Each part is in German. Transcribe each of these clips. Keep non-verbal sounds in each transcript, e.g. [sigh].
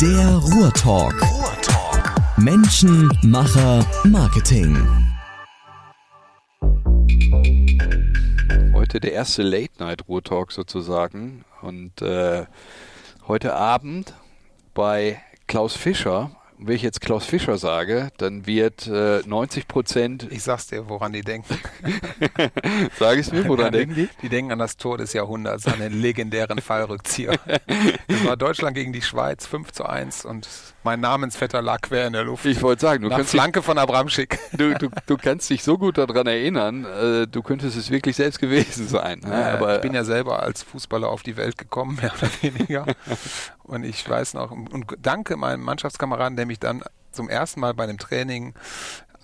Der Ruhrtalk. Ruhrtalk. Menschen, Macher, Marketing. Heute der erste Late Night Ruhrtalk sozusagen. Und äh, heute Abend bei Klaus Fischer wenn ich jetzt Klaus Fischer sage, dann wird äh, 90 Prozent. Ich sag's dir, woran die denken. [laughs] Sag es mir, woran denken die? Die denken an das Tor des Jahrhunderts, an den legendären Fallrückzieher. [laughs] Das war Deutschland gegen die Schweiz, 5 zu 1 und mein Namensvetter lag quer in der Luft. Ich wollte sagen, du Nach kannst Flanke von Abramschick. [laughs] Du, du, du kannst dich so gut daran erinnern, äh, du könntest es wirklich selbst gewesen sein. Ne? Ja, Aber ich bin ja selber als Fußballer auf die Welt gekommen, [laughs] mehr oder weniger. Und ich weiß noch, und danke meinem Mannschaftskameraden, der mich dann zum ersten Mal bei einem Training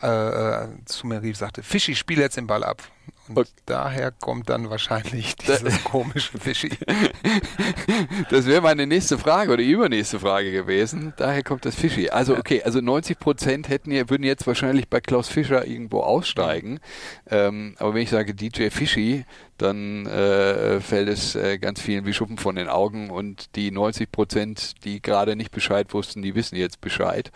äh, zu mir rief, sagte, Fischi, spiel jetzt den Ball ab. Und Okay. daher kommt dann wahrscheinlich [laughs] dieses komische Fischi. [laughs] Das wäre meine nächste Frage oder die übernächste Frage gewesen. Daher kommt das Fischi. Also okay, also 90 Prozent hätten ja, würden jetzt wahrscheinlich bei Klaus Fischer irgendwo aussteigen. Ähm, aber wenn ich sage DJ Fischi, dann äh, fällt es äh, ganz vielen wie Schuppen von den Augen und die 90 Prozent, die gerade nicht Bescheid wussten, die wissen jetzt Bescheid.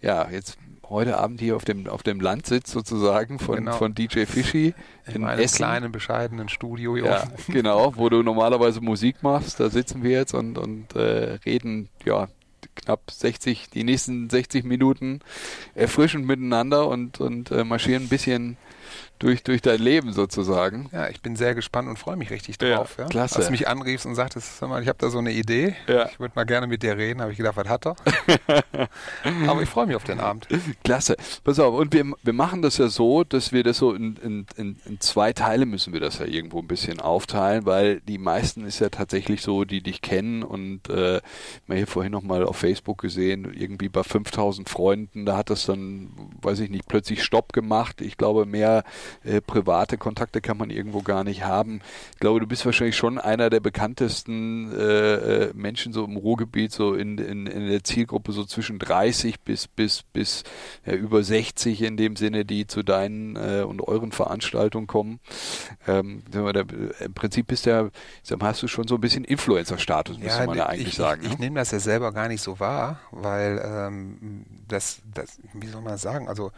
Ja, jetzt heute Abend hier auf dem auf dem Landsitz sozusagen von Genau. von DJ Fischi [laughs] In meinem kleinen, bescheidenen Studio. Hier ja, [laughs] genau, wo du normalerweise Musik machst, da sitzen wir jetzt und, und äh, reden, ja, knapp 60, die nächsten 60 Minuten erfrischend miteinander und, und äh, marschieren ein bisschen durch, durch dein Leben sozusagen. Ja, ich bin sehr gespannt und freue mich richtig Ja, drauf. Ja, klasse. Als du mich anriefst und sagtest, sag mal, ich habe da so eine Idee, Ja. ich würde mal gerne mit dir reden, habe ich gedacht, was hat er? [laughs] Aber ich freue mich auf den Abend. Klasse. Pass auf, und wir, wir machen das ja so, dass wir das so in, in, in, in zwei Teile müssen wir das ja irgendwo ein bisschen aufteilen, weil die meisten ist ja tatsächlich so, die dich kennen und äh, mal hier vorhin nochmal auf Facebook gesehen, irgendwie bei 5000 Freunden, da hat das dann, weiß ich nicht, plötzlich Stopp gemacht. Ich glaube, mehr äh, private Kontakte kann man irgendwo gar nicht haben. Ich glaube, du bist wahrscheinlich schon einer der bekanntesten äh, äh, Menschen so im Ruhrgebiet, so in, in, in der Zielgruppe so zwischen 30 bis bis bis ja, über 60 in dem Sinne, die zu deinen äh, und euren Veranstaltungen kommen. Ähm, da, Im Prinzip bist du ja, ich sag mal, hast du schon so ein bisschen Influencer-Status, müsste man ja eigentlich ich, sagen. Ich, ich ne? nehme das ja selber gar nicht so wahr, weil ähm, das, das, wie soll man das sagen? Also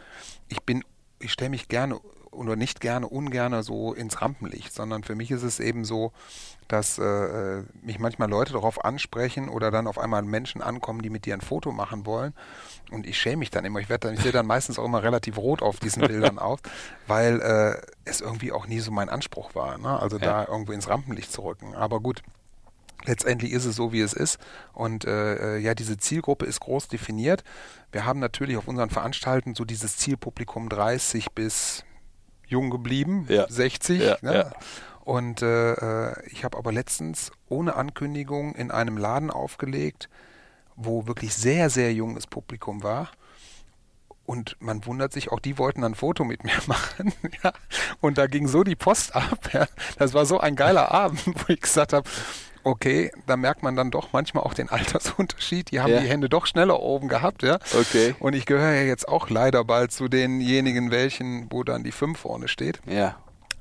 ich bin, ich stelle mich gerne oder nicht gerne, ungerne so ins Rampenlicht, sondern für mich ist es eben so, dass äh, mich manchmal Leute darauf ansprechen oder dann auf einmal Menschen ankommen, die mit dir ein Foto machen wollen. Und ich schäme mich dann immer. Ich werde dann, ich sehe dann meistens auch immer relativ rot auf diesen Bildern [laughs] aus, weil äh, es irgendwie auch nie so mein Anspruch war. Ne? Also Ja. da irgendwo ins Rampenlicht zu rücken. Aber gut, letztendlich ist es so, wie es ist. Und äh, äh, ja, diese Zielgruppe ist groß definiert. Wir haben natürlich auf unseren Veranstaltungen so dieses Zielpublikum 30 bis jung geblieben, Ja. 60. Ja, ne? ja. Und äh, äh, ich habe aber letztens ohne Ankündigung in einem Laden aufgelegt, wo wirklich sehr, sehr junges Publikum war. Und man wundert sich, auch die wollten ein Foto mit mir [laughs] machen. ja. Und da ging so die Post ab. Ja. Das war so ein geiler Abend, [laughs] wo ich gesagt habe, okay, da merkt man dann doch manchmal auch den Altersunterschied. Die haben Ja. die Hände doch schneller oben gehabt. Ja. Okay. Und ich gehöre ja jetzt auch leider bald zu denjenigen, welchen, wo dann die 5 vorne steht. Ja.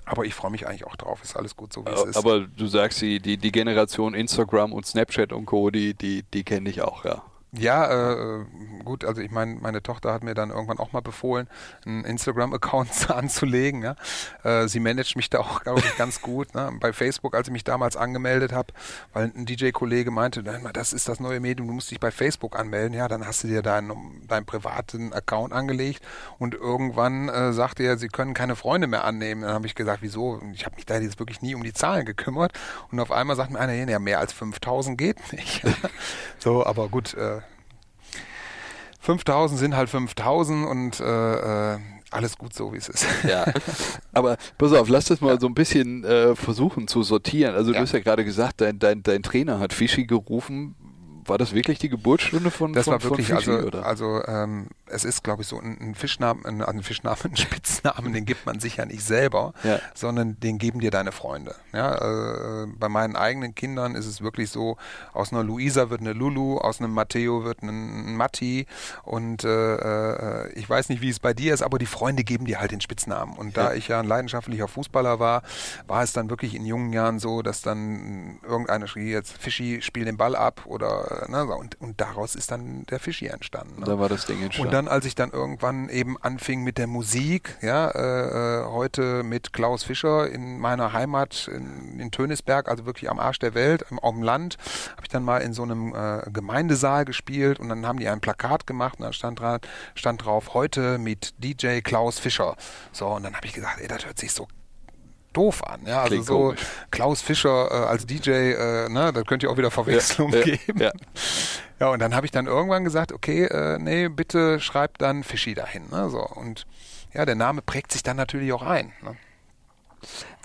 Aber ich freue mich eigentlich auch drauf. Ist alles gut so, wie es ist. Aber du sagst, die, die, die Generation Instagram und Snapchat und Co., die, die, die kenne ich auch, ja. Ja, äh, gut, also ich meine, meine Tochter hat mir dann irgendwann auch mal befohlen, einen Instagram-Account [laughs] anzulegen. Ja? Äh, sie managt mich da auch, glaube ich, ganz gut. Ne? Bei Facebook, als ich mich damals angemeldet habe, weil ein DJ-Kollege meinte, "Nein, das ist das neue Medium, du musst dich bei Facebook anmelden. Ja, dann hast du dir deinen, deinen privaten Account angelegt und irgendwann äh, sagte er, sie können keine Freunde mehr annehmen. Dann habe ich gesagt, wieso? Ich habe mich da jetzt wirklich nie um die Zahlen gekümmert. Und auf einmal sagt mir einer, ja, mehr als 5000 geht nicht. [laughs] so, aber gut, äh, 5000 sind halt 5000 und äh, äh, alles gut so, wie es ist. Ja, [laughs] aber pass auf, lass das mal so ein bisschen äh, versuchen zu sortieren. Also du Ja. hast ja gerade gesagt, dein, dein, dein Trainer hat Fischi gerufen. War das wirklich die Geburtsstunde von Das von, war wirklich, Fischi, also, oder? also ähm, es ist, glaube ich, so ein, ein Fischnamen, ein, ein Fischnamen, [laughs] ein Spitznamen, den gibt man sich ja nicht selber, Ja. sondern den geben dir deine Freunde. Ja, äh, bei meinen eigenen Kindern ist es wirklich so, aus einer Luisa wird eine Lulu, aus einem Matteo wird ein Matti und äh, äh, ich weiß nicht, wie es bei dir ist, aber die Freunde geben dir halt den Spitznamen. Und da Ja. ich ja ein leidenschaftlicher Fußballer war, war es dann wirklich in jungen Jahren so, dass dann irgendeiner schrie jetzt, Fischi, spiel den Ball ab oder ne, und, und daraus ist dann der Fischi entstanden. Ne? Da war das Ding entstanden. Und dann, als ich dann irgendwann eben anfing mit der Musik, ja, äh, äh, heute mit Klaus Fischer in meiner Heimat in, in Tönisberg, also wirklich am Arsch der Welt, im, auf dem Land, habe ich dann mal in so einem äh, Gemeindesaal gespielt und dann haben die ein Plakat gemacht und da stand, dran, stand drauf, heute mit DJ Klaus Fischer. So, und dann habe ich gesagt, ey, das hört sich so doof an. Ja, also Klingt so komisch. Klaus Fischer äh, als DJ, äh, ne, da könnte ja auch wieder Verwechslung ja, geben. ja. Ja, und dann habe ich dann irgendwann gesagt, okay, äh, nee, bitte schreib dann Fischi dahin. Ne? So, und ja, der Name prägt sich dann natürlich auch ein. Ne?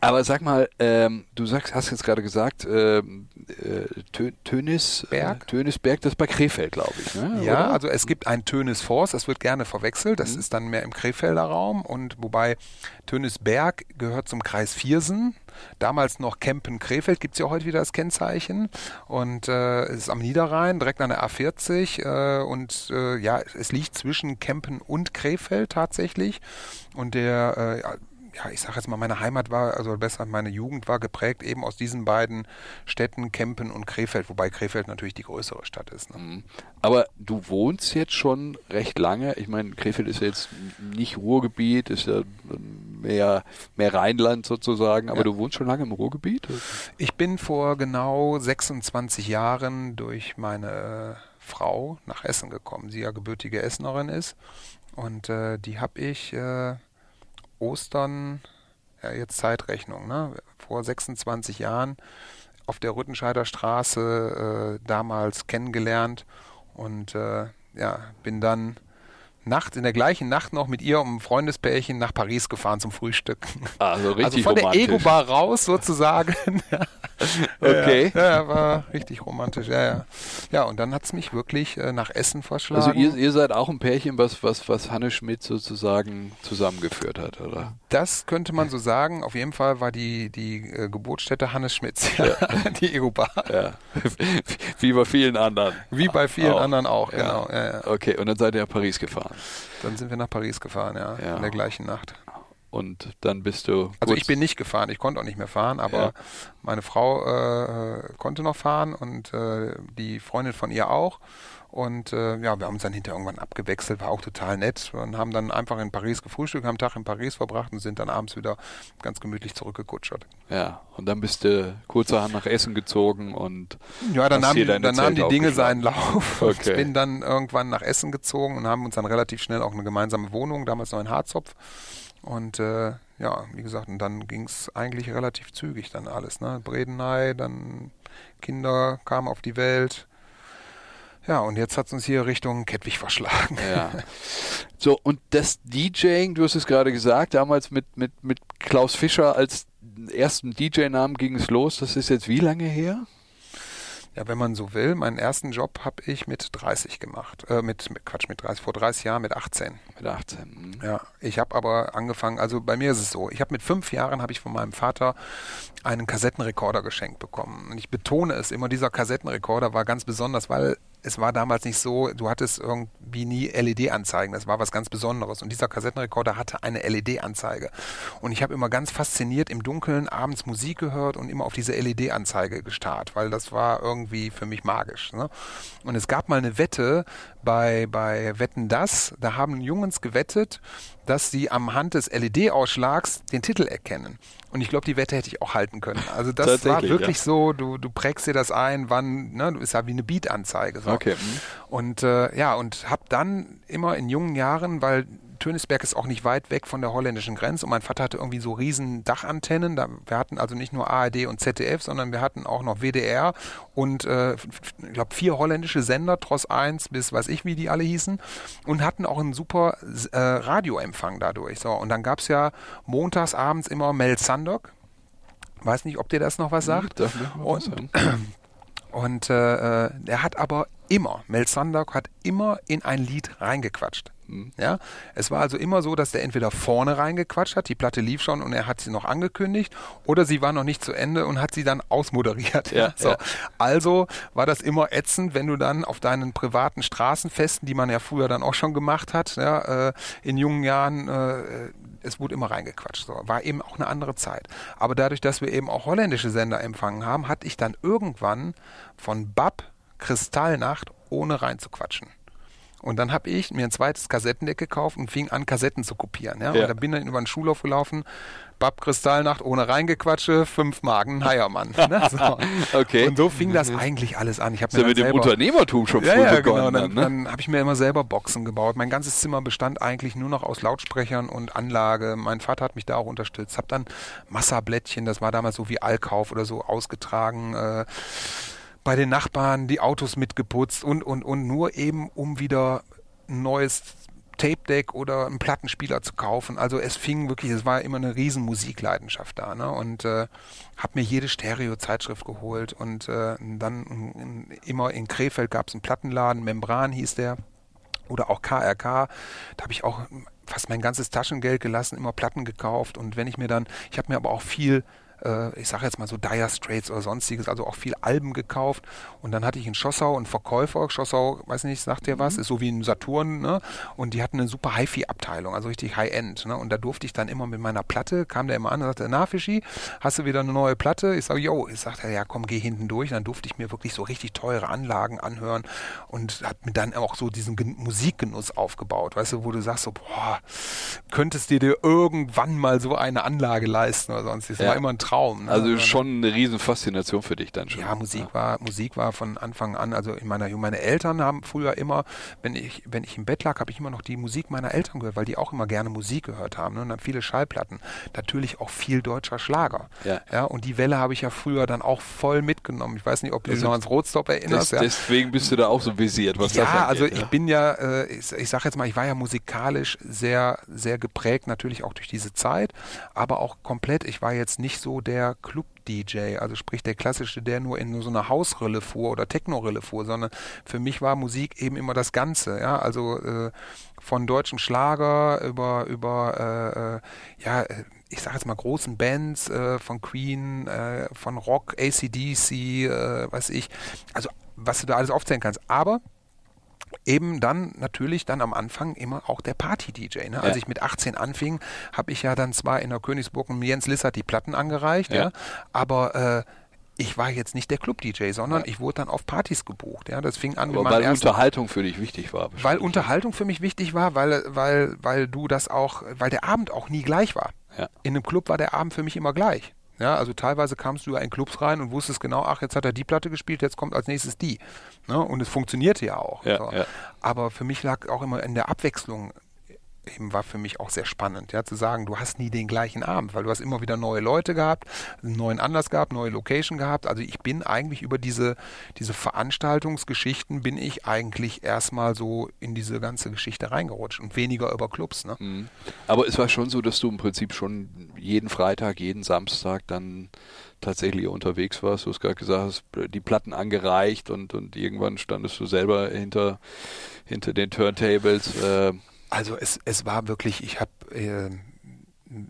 Aber sag mal, ähm, du sagst, hast jetzt gerade gesagt, ähm, äh, Tö Tönisberg? Äh, Tönisberg, das ist bei Krefeld, glaube ich. Ne? Ja, Oder? also es gibt ein Tönis Forst, das wird gerne verwechselt, das ist dann mehr im Krefelder Raum und wobei Tönisberg gehört zum Kreis Viersen, damals noch Kempen-Krefeld, gibt es ja heute wieder das Kennzeichen und äh, es ist am Niederrhein, direkt an der A40 äh, und äh, ja, es liegt zwischen Kempen und Krefeld tatsächlich und der äh, ja, ich sage jetzt mal, meine Heimat war, also besser meine Jugend war geprägt eben aus diesen beiden Städten, Kempen und Krefeld, wobei Krefeld natürlich die größere Stadt ist. Ne? Mhm. Aber du wohnst jetzt schon recht lange. Ich meine, Krefeld ist ja jetzt nicht Ruhrgebiet, ist ja mehr, mehr Rheinland sozusagen, aber Ja. du wohnst schon lange im Ruhrgebiet? Ich bin vor genau 26 Jahren durch meine Frau nach Essen gekommen, sie ja gebürtige Essenerin ist. Und äh, die habe ich äh, Ostern, ja jetzt Zeitrechnung, ne? vor 26 Jahren auf der Rüttenscheider Straße äh, damals kennengelernt und äh, ja, bin dann Nacht, in der gleichen Nacht noch mit ihr um ein Freundespärchen nach Paris gefahren zum Frühstück. Also richtig also von romantisch. der Ego-Bar raus sozusagen. [laughs] Okay. Ja, ja, war richtig romantisch, ja, ja. Ja, und dann hat's mich wirklich äh, nach Essen verschlagen. Also ihr, ihr seid auch ein Pärchen, was, was, was Hanne Schmidt sozusagen zusammengeführt hat, oder? das könnte man so sagen. Auf jeden Fall war die, die äh, Geburtsstätte Hannes Schmitz, ja. [laughs] die Ego-Bar. Ja. Wie bei vielen anderen. Wie bei vielen Auch. anderen auch, genau. Ja. Okay, und dann seid ihr nach Paris gefahren. Dann sind wir nach Paris gefahren, ja, Ja. in der gleichen Nacht. Und dann bist du. Also ich bin nicht gefahren, ich konnte auch nicht mehr fahren, aber Ja. meine Frau äh, konnte noch fahren und äh, die Freundin von ihr auch. Und äh, ja, wir haben uns dann hinterher irgendwann abgewechselt, war auch total nett und haben dann einfach in Paris gefrühstückt, haben einen Tag in Paris verbracht und sind dann abends wieder ganz gemütlich zurückgekutschert. Ja, und dann bist du kurzerhand nach Essen gezogen und Ja, dann hier die, dann nahmen die Dinge seinen Lauf. [laughs] Okay. Ich bin dann irgendwann nach Essen gezogen und haben uns dann relativ schnell auch eine gemeinsame Wohnung, damals noch in Harzopf. Und äh, ja, wie gesagt, und dann ging es eigentlich relativ zügig dann alles. Ne? Bredeney, dann Kinder kamen auf die Welt. Ja, und jetzt hat es uns hier Richtung Kettwig verschlagen. Ja. [laughs] So, und das DJing, du hast es gerade gesagt, damals mit, mit, mit Klaus Fischer als ersten DJ-Namen ging es los. Das ist jetzt wie lange her? Ja, wenn man so will, meinen ersten Job habe ich mit 30 gemacht. Äh, mit, mit Quatsch, mit 30, vor 30 Jahren mit 18. Mit 18. hm. Ja, ich habe aber angefangen, also bei mir ist es so, ich habe mit fünf Jahren habe ich von meinem Vater einen Kassettenrekorder geschenkt bekommen. Und ich betone es immer, dieser Kassettenrekorder war ganz besonders, weil es war damals nicht so, du hattest irgendwie nie LED-Anzeigen, das war was ganz Besonderes. Und dieser Kassettenrekorder hatte eine LED-Anzeige. Und ich habe immer ganz fasziniert im Dunkeln abends Musik gehört und immer auf diese LED-Anzeige gestarrt, weil das war irgendwie für mich magisch. Ne? Und es gab mal eine Wette bei, bei Wetten Das, da haben Jungs gewettet, dass sie am Hand des LED-Ausschlags den Titel erkennen. Und ich glaube, die Wette hätte ich auch halten können. Also das war wirklich ja. so, du, du prägst dir das ein, wann, ne, du ist ja wie eine Beat-Anzeige. So. Okay, mhm. Und äh, ja, und habe dann immer in jungen Jahren, weil Tönisberg ist auch nicht weit weg von der holländischen Grenze und mein Vater hatte irgendwie so riesen Dachantennen. Da, wir hatten also nicht nur ARD und ZDF, sondern wir hatten auch noch WDR und äh, ich glaube vier holländische Sender, Tross 1 bis weiß ich, wie die alle hießen und hatten auch einen super äh, Radioempfang dadurch. So, und dann gab es ja montags abends immer Mel Sandok. Weiß nicht, ob dir das noch was sagt. Mir mal was Und-? [clears throat] Und äh, äh, er hat aber immer, Mel Sandok hat immer in ein Lied reingequatscht. Ja, es war also immer so, dass der entweder vorne reingequatscht hat, die Platte lief schon und er hat sie noch angekündigt, oder sie war noch nicht zu Ende und hat sie dann ausmoderiert. Ja, [laughs] so. Ja. Also war das immer ätzend, wenn du dann auf deinen privaten Straßenfesten, die man ja früher dann auch schon gemacht hat, ja, äh, in jungen Jahren, äh, es wurde immer reingequatscht. So. War eben auch eine andere Zeit. Aber dadurch, dass wir eben auch holländische Sender empfangen haben, hatte ich dann irgendwann von Bab Kristallnacht ohne reinzuquatschen. Und dann habe ich mir ein zweites Kassettendeck gekauft und fing an, Kassetten zu kopieren. Ja? ja. Und dann bin dann über den Schulhof gelaufen, Bab Kristallnacht ohne Reingequatsche, fünf Magen, Heiermann. [laughs] Ne? So. okay. Und so fing das mhm. eigentlich alles an. Ich habe mir mit dem Unternehmertum schon früh ja, ja, begonnen. Genau. Dann, ne? dann habe ich mir immer selber Boxen gebaut. Mein ganzes Zimmer bestand eigentlich nur noch aus Lautsprechern und Anlage. Mein Vater hat mich da auch unterstützt. Habe dann Massablättchen, das war damals so wie Allkauf oder so, ausgetragen. Äh, bei den Nachbarn die Autos mitgeputzt und, und, und nur eben, um wieder ein neues Tape Deck oder einen Plattenspieler zu kaufen. Also es fing wirklich, es war immer eine riesen Musikleidenschaft da. Ne? Und äh, habe mir jede Stereo-Zeitschrift geholt und äh, dann in, immer in Krefeld gab es einen Plattenladen, Membran hieß der oder auch KRK. Da habe ich auch fast mein ganzes Taschengeld gelassen, immer Platten gekauft und wenn ich mir dann, ich habe mir aber auch viel äh, ich sage jetzt mal so Dire Straits oder sonstiges, also auch viel Alben gekauft. Und dann hatte ich in Schossau einen Verkäufer, Schossau, weiß nicht, sagt der was, mhm. ist so wie ein Saturn, ne? Und die hatten eine super Hi-Fi-Abteilung, also richtig High-End. Ne? Und da durfte ich dann immer mit meiner Platte, kam der immer an und sagte, na Fischi, hast du wieder eine neue Platte? Ich sage, yo, ich sagte, ja komm, geh hinten durch. Und dann durfte ich mir wirklich so richtig teure Anlagen anhören und habe mir dann auch so diesen Musikgenuss aufgebaut, weißt du, wo du sagst so, boah, könntest du dir irgendwann mal so eine Anlage leisten oder sonst. Das ja. war immer ein Traum. Ne? Also, schon eine riesen Faszination für dich dann schon. Ja, Musik ja. war Musik war von Anfang an. Also in meiner meine Eltern haben früher immer, wenn ich wenn ich im Bett lag, habe ich immer noch die Musik meiner Eltern gehört, weil die auch immer gerne Musik gehört haben. Ne? Und dann viele Schallplatten, natürlich auch viel deutscher Schlager. Ja. ja und die Welle habe ich ja früher dann auch voll mitgenommen. Ich weiß nicht, ob du dich noch ans Rotstop erinnerst. Das, ja. Deswegen bist du da auch so visiert, was ja, das angeht. Also ich bin ja, äh, ich, ich sage jetzt mal, ich war ja musikalisch sehr sehr geprägt, natürlich auch durch diese Zeit, aber auch komplett. Ich war jetzt nicht so der Club-DJ, also sprich der klassische, der nur in so einer Hausrille fuhr oder Techno-Rille fuhr, sondern für mich war Musik eben immer das Ganze, ja, also äh, von deutschen Schlager über, über äh, äh ja, ich sage jetzt mal großen Bands, äh, von Queen, äh, von Rock, ACDC, äh, weiß ich, also was du da alles aufzählen kannst, aber eben dann natürlich dann am Anfang immer auch der Party-DJ. Ne? Ja. Als ich mit 18 anfing, habe ich ja dann zwar in der Königsburg und Jens Lissert die Platten angereicht, ja, ja aber äh, ich war jetzt nicht der Club-DJ, sondern ja. ich wurde dann auf Partys gebucht. Ja, das fing an Aber mit weil Unterhaltung für dich wichtig war. Weil Unterhaltung für mich wichtig war, weil, weil, weil du das auch, weil der Abend auch nie gleich war. Ja. In einem Club war der Abend für mich immer gleich. Ja, also teilweise kamst du ja in Clubs rein und wusstest genau, ach, jetzt hat er die Platte gespielt, jetzt kommt als nächstes die. Ne? Und es funktionierte ja auch. Ja, so. ja. Aber für mich lag auch immer in der Abwechslung eben war für mich auch sehr spannend, ja, zu sagen, du hast nie den gleichen Abend, weil du hast immer wieder neue Leute gehabt, einen neuen Anlass gehabt, neue Location gehabt. Also ich bin eigentlich über diese, diese Veranstaltungsgeschichten bin ich eigentlich erstmal so in diese ganze Geschichte reingerutscht und weniger über Clubs. Ne? Mhm. Aber es war schon so, dass du im Prinzip schon jeden Freitag, jeden Samstag dann tatsächlich unterwegs warst. Du hast gerade gesagt, hast die Platten angereicht und, und irgendwann standest du selber hinter, hinter den Turntables. Äh, also es, es war wirklich, ich habe, äh,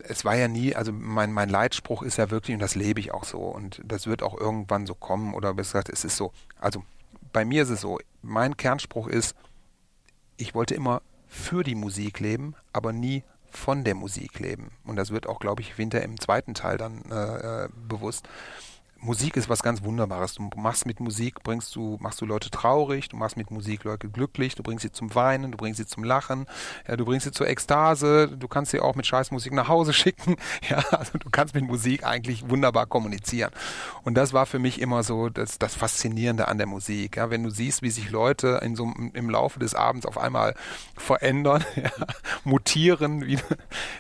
es war ja nie, also mein, mein Leitspruch ist ja wirklich, und das lebe ich auch so, und das wird auch irgendwann so kommen, oder besser gesagt, es ist so, also bei mir ist es so, mein Kernspruch ist, ich wollte immer für die Musik leben, aber nie von der Musik leben. Und das wird auch, glaube ich, hinter im zweiten Teil dann äh, äh bewusst. Musik ist was ganz Wunderbares. Du machst mit Musik, bringst du, machst du Leute traurig, du machst mit Musik Leute glücklich, du bringst sie zum Weinen, du bringst sie zum Lachen, ja, du bringst sie zur Ekstase, du kannst sie auch mit Scheißmusik nach Hause [laughs] schicken. Ja, also du kannst mit Musik eigentlich wunderbar kommunizieren. Und das war für mich immer so das, das Faszinierende an der Musik. Ja, wenn du siehst, wie sich Leute in so, im Laufe des Abends auf einmal verändern, [laughs] ja, mutieren, wie,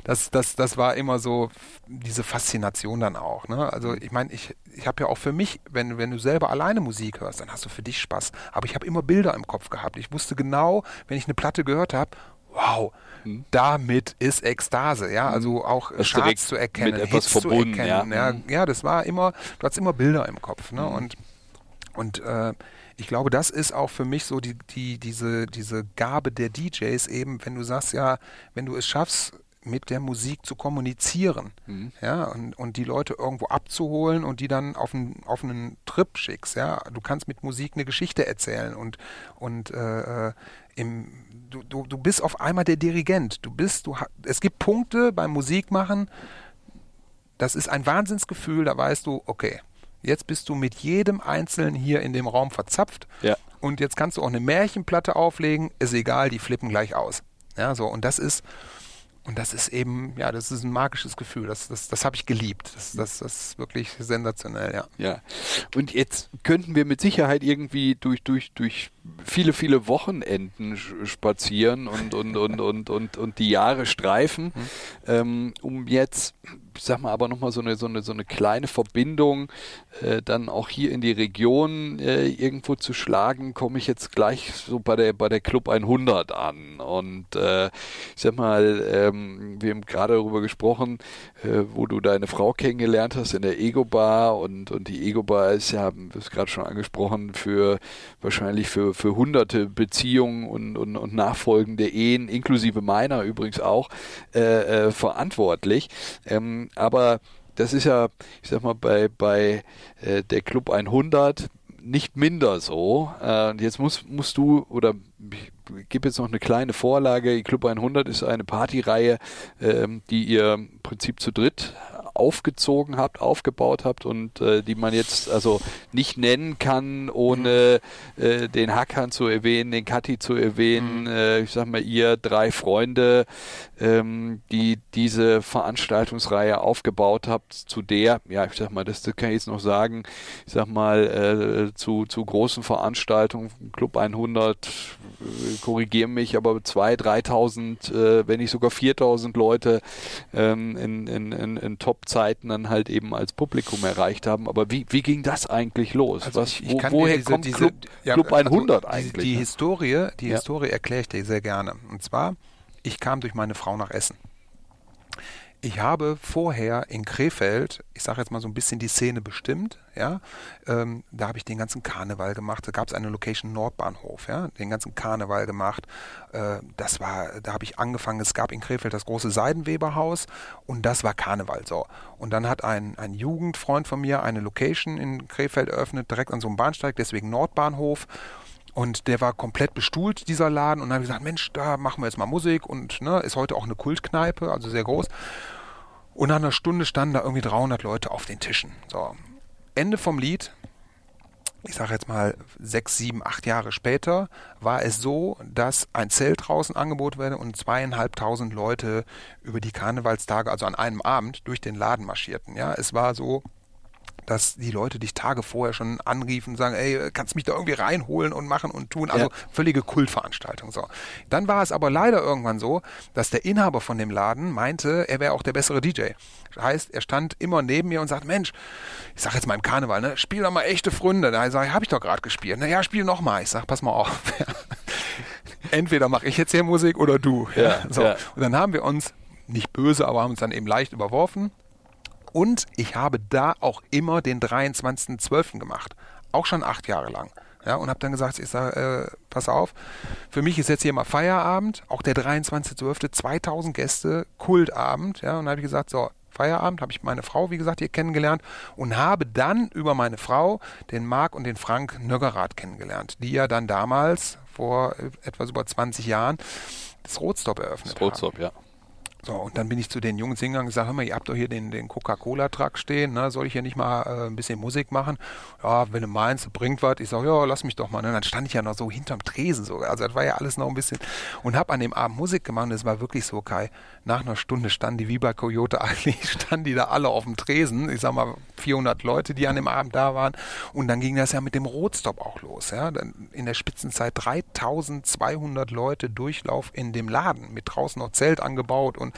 das, das, das war immer so diese Faszination dann auch. Ne? Also ich meine, ich, ich habe ja auch für mich, wenn, wenn du selber alleine Musik hörst, dann hast du für dich Spaß. Aber ich habe immer Bilder im Kopf gehabt. Ich wusste genau, wenn ich eine Platte gehört habe, wow, hm. damit ist Ekstase, ja, also hm. auch das Charts zu erkennen, mit etwas Hits verbunden, zu erkennen, ja. Ja, hm. ja. das war immer, du hast immer Bilder im Kopf, ne, hm. und und äh, ich glaube, das ist auch für mich so die, die, diese, diese Gabe der DJs eben, wenn du sagst, ja, wenn du es schaffst, mit der Musik zu kommunizieren, mhm. ja, und, und die Leute irgendwo abzuholen und die dann auf einen, auf einen Trip schickst, ja. Du kannst mit Musik eine Geschichte erzählen und, und äh, äh im, du, du, du bist auf einmal der Dirigent. Du bist, du es gibt Punkte beim Musikmachen, das ist ein Wahnsinnsgefühl, da weißt du, okay, jetzt bist du mit jedem Einzelnen hier in dem Raum verzapft. Ja. Und jetzt kannst du auch eine Märchenplatte auflegen, ist egal, die flippen gleich aus. Ja, so, und das ist, und das ist eben, ja, das ist ein magisches Gefühl. Das, das, das habe ich geliebt. Das, das, das ist wirklich sensationell, ja. Ja. Und jetzt könnten wir mit Sicherheit irgendwie durch, durch, durch viele, viele Wochenenden spazieren und, und, und, und, und, und die Jahre streifen, mhm. ähm, um jetzt sag mal, aber nochmal so eine, so, eine, so eine kleine Verbindung äh, dann auch hier in die Region äh, irgendwo zu schlagen, komme ich jetzt gleich so bei der, bei der Club 100 an. Und äh, ich sag mal, ähm, wir haben gerade darüber gesprochen, äh, wo du deine Frau kennengelernt hast in der Ego-Bar und, und die Ego-Bar ist ja, du hast gerade schon angesprochen, für wahrscheinlich für, für hunderte Beziehungen und, und, und nachfolgende Ehen, inklusive meiner übrigens auch, äh, äh, verantwortlich. Ähm, aber das ist ja, ich sag mal, bei, bei äh, der Club 100 nicht minder so. Äh, und jetzt musst, musst du, oder ich gebe jetzt noch eine kleine Vorlage, Club 100 ist eine Partyreihe, ähm, die ihr im Prinzip zu dritt aufgezogen habt, aufgebaut habt und äh, die man jetzt also nicht nennen kann, ohne äh, den Hackern zu erwähnen, den Kathi zu erwähnen. Mhm. Äh, ich sag mal, ihr drei Freunde, ähm, die diese Veranstaltungsreihe aufgebaut habt, zu der, ja, ich sag mal, das, das kann ich jetzt noch sagen, ich sag mal, äh, zu, zu großen Veranstaltungen, Club 100, korrigieren mich, aber 2.000, 3.000, äh, wenn nicht sogar 4.000 Leute ähm, in, in, in, in Top-Zeiten dann halt eben als Publikum erreicht haben. Aber wie, wie ging das eigentlich los? Also Was, ich, ich wo, woher diese, kommt diese, Club, ja, Club 100 also eigentlich? Die, die ne? Historie, die ja. Historie erkläre ich dir sehr gerne. Und zwar, ich kam durch meine Frau nach Essen. Ich habe vorher in Krefeld, ich sage jetzt mal so ein bisschen die Szene bestimmt, ja, ähm, da habe ich den ganzen Karneval gemacht. Da gab es eine Location Nordbahnhof, ja, den ganzen Karneval gemacht. Äh, das war, da habe ich angefangen. Es gab in Krefeld das große Seidenweberhaus und das war Karneval so. Und dann hat ein, ein Jugendfreund von mir eine Location in Krefeld eröffnet, direkt an so einem Bahnsteig, deswegen Nordbahnhof. Und der war komplett bestuhlt, dieser Laden. Und dann habe ich gesagt, Mensch, da machen wir jetzt mal Musik und ne, ist heute auch eine Kultkneipe, also sehr groß. Und nach einer Stunde standen da irgendwie 300 Leute auf den Tischen. So, Ende vom Lied, ich sage jetzt mal sechs, sieben, acht Jahre später, war es so, dass ein Zelt draußen angeboten wurde und zweieinhalbtausend Leute über die Karnevalstage, also an einem Abend, durch den Laden marschierten. Ja, es war so, dass die Leute dich Tage vorher schon anriefen und sagen, ey, kannst du mich da irgendwie reinholen und machen und tun. Also ja. völlige Kultveranstaltung. So. Dann war es aber leider irgendwann so, dass der Inhaber von dem Laden meinte, er wäre auch der bessere DJ. Das heißt, er stand immer neben mir und sagt, Mensch, ich sag jetzt mal im Karneval, ne, spiel doch mal echte Fründe. Da sage ich, hab ich doch gerade gespielt. Na ja, spiel noch mal. Ich sag, pass mal auf. [laughs] Entweder mache ich jetzt hier Musik oder du. Ja, [laughs] so. Ja. Und dann haben wir uns nicht böse, aber haben uns dann eben leicht überworfen und ich habe da auch immer den 23.12. gemacht. Auch schon acht Jahre lang. Ja, und habe dann gesagt, ich sage, äh, pass auf, für mich ist jetzt hier mal Feierabend, auch der 23.12., 2000 Gäste, Kultabend. Ja, und dann habe ich gesagt, so, Feierabend, habe ich meine Frau, wie gesagt, hier kennengelernt und habe dann über meine Frau den Marc und den Frank Nöggerath kennengelernt, die ja dann damals, vor etwas über 20 Jahren, das Rotstop eröffnet das Rotstop, haben. ja. So, und dann bin ich zu den Jungs hingegangen und gesagt, hör mal, ihr habt doch hier den, den Coca-Cola-Truck stehen, ne? soll ich hier nicht mal äh, ein bisschen Musik machen? Ja, wenn du meinst, bringt was. Ich sage, ja, lass mich doch mal. Und dann stand ich ja noch so hinterm Tresen sogar. Also das war ja alles noch ein bisschen. Und habe an dem Abend Musik gemacht und es war wirklich so, Kai, nach einer Stunde standen die wie bei Coyote eigentlich, [laughs] standen die da alle auf dem Tresen. Ich sag mal 400 Leute, die an dem Abend da waren. Und dann ging das ja mit dem Rotstop auch los. Ja? Dann in der Spitzenzeit 3200 Leute Durchlauf in dem Laden mit draußen noch Zelt angebaut und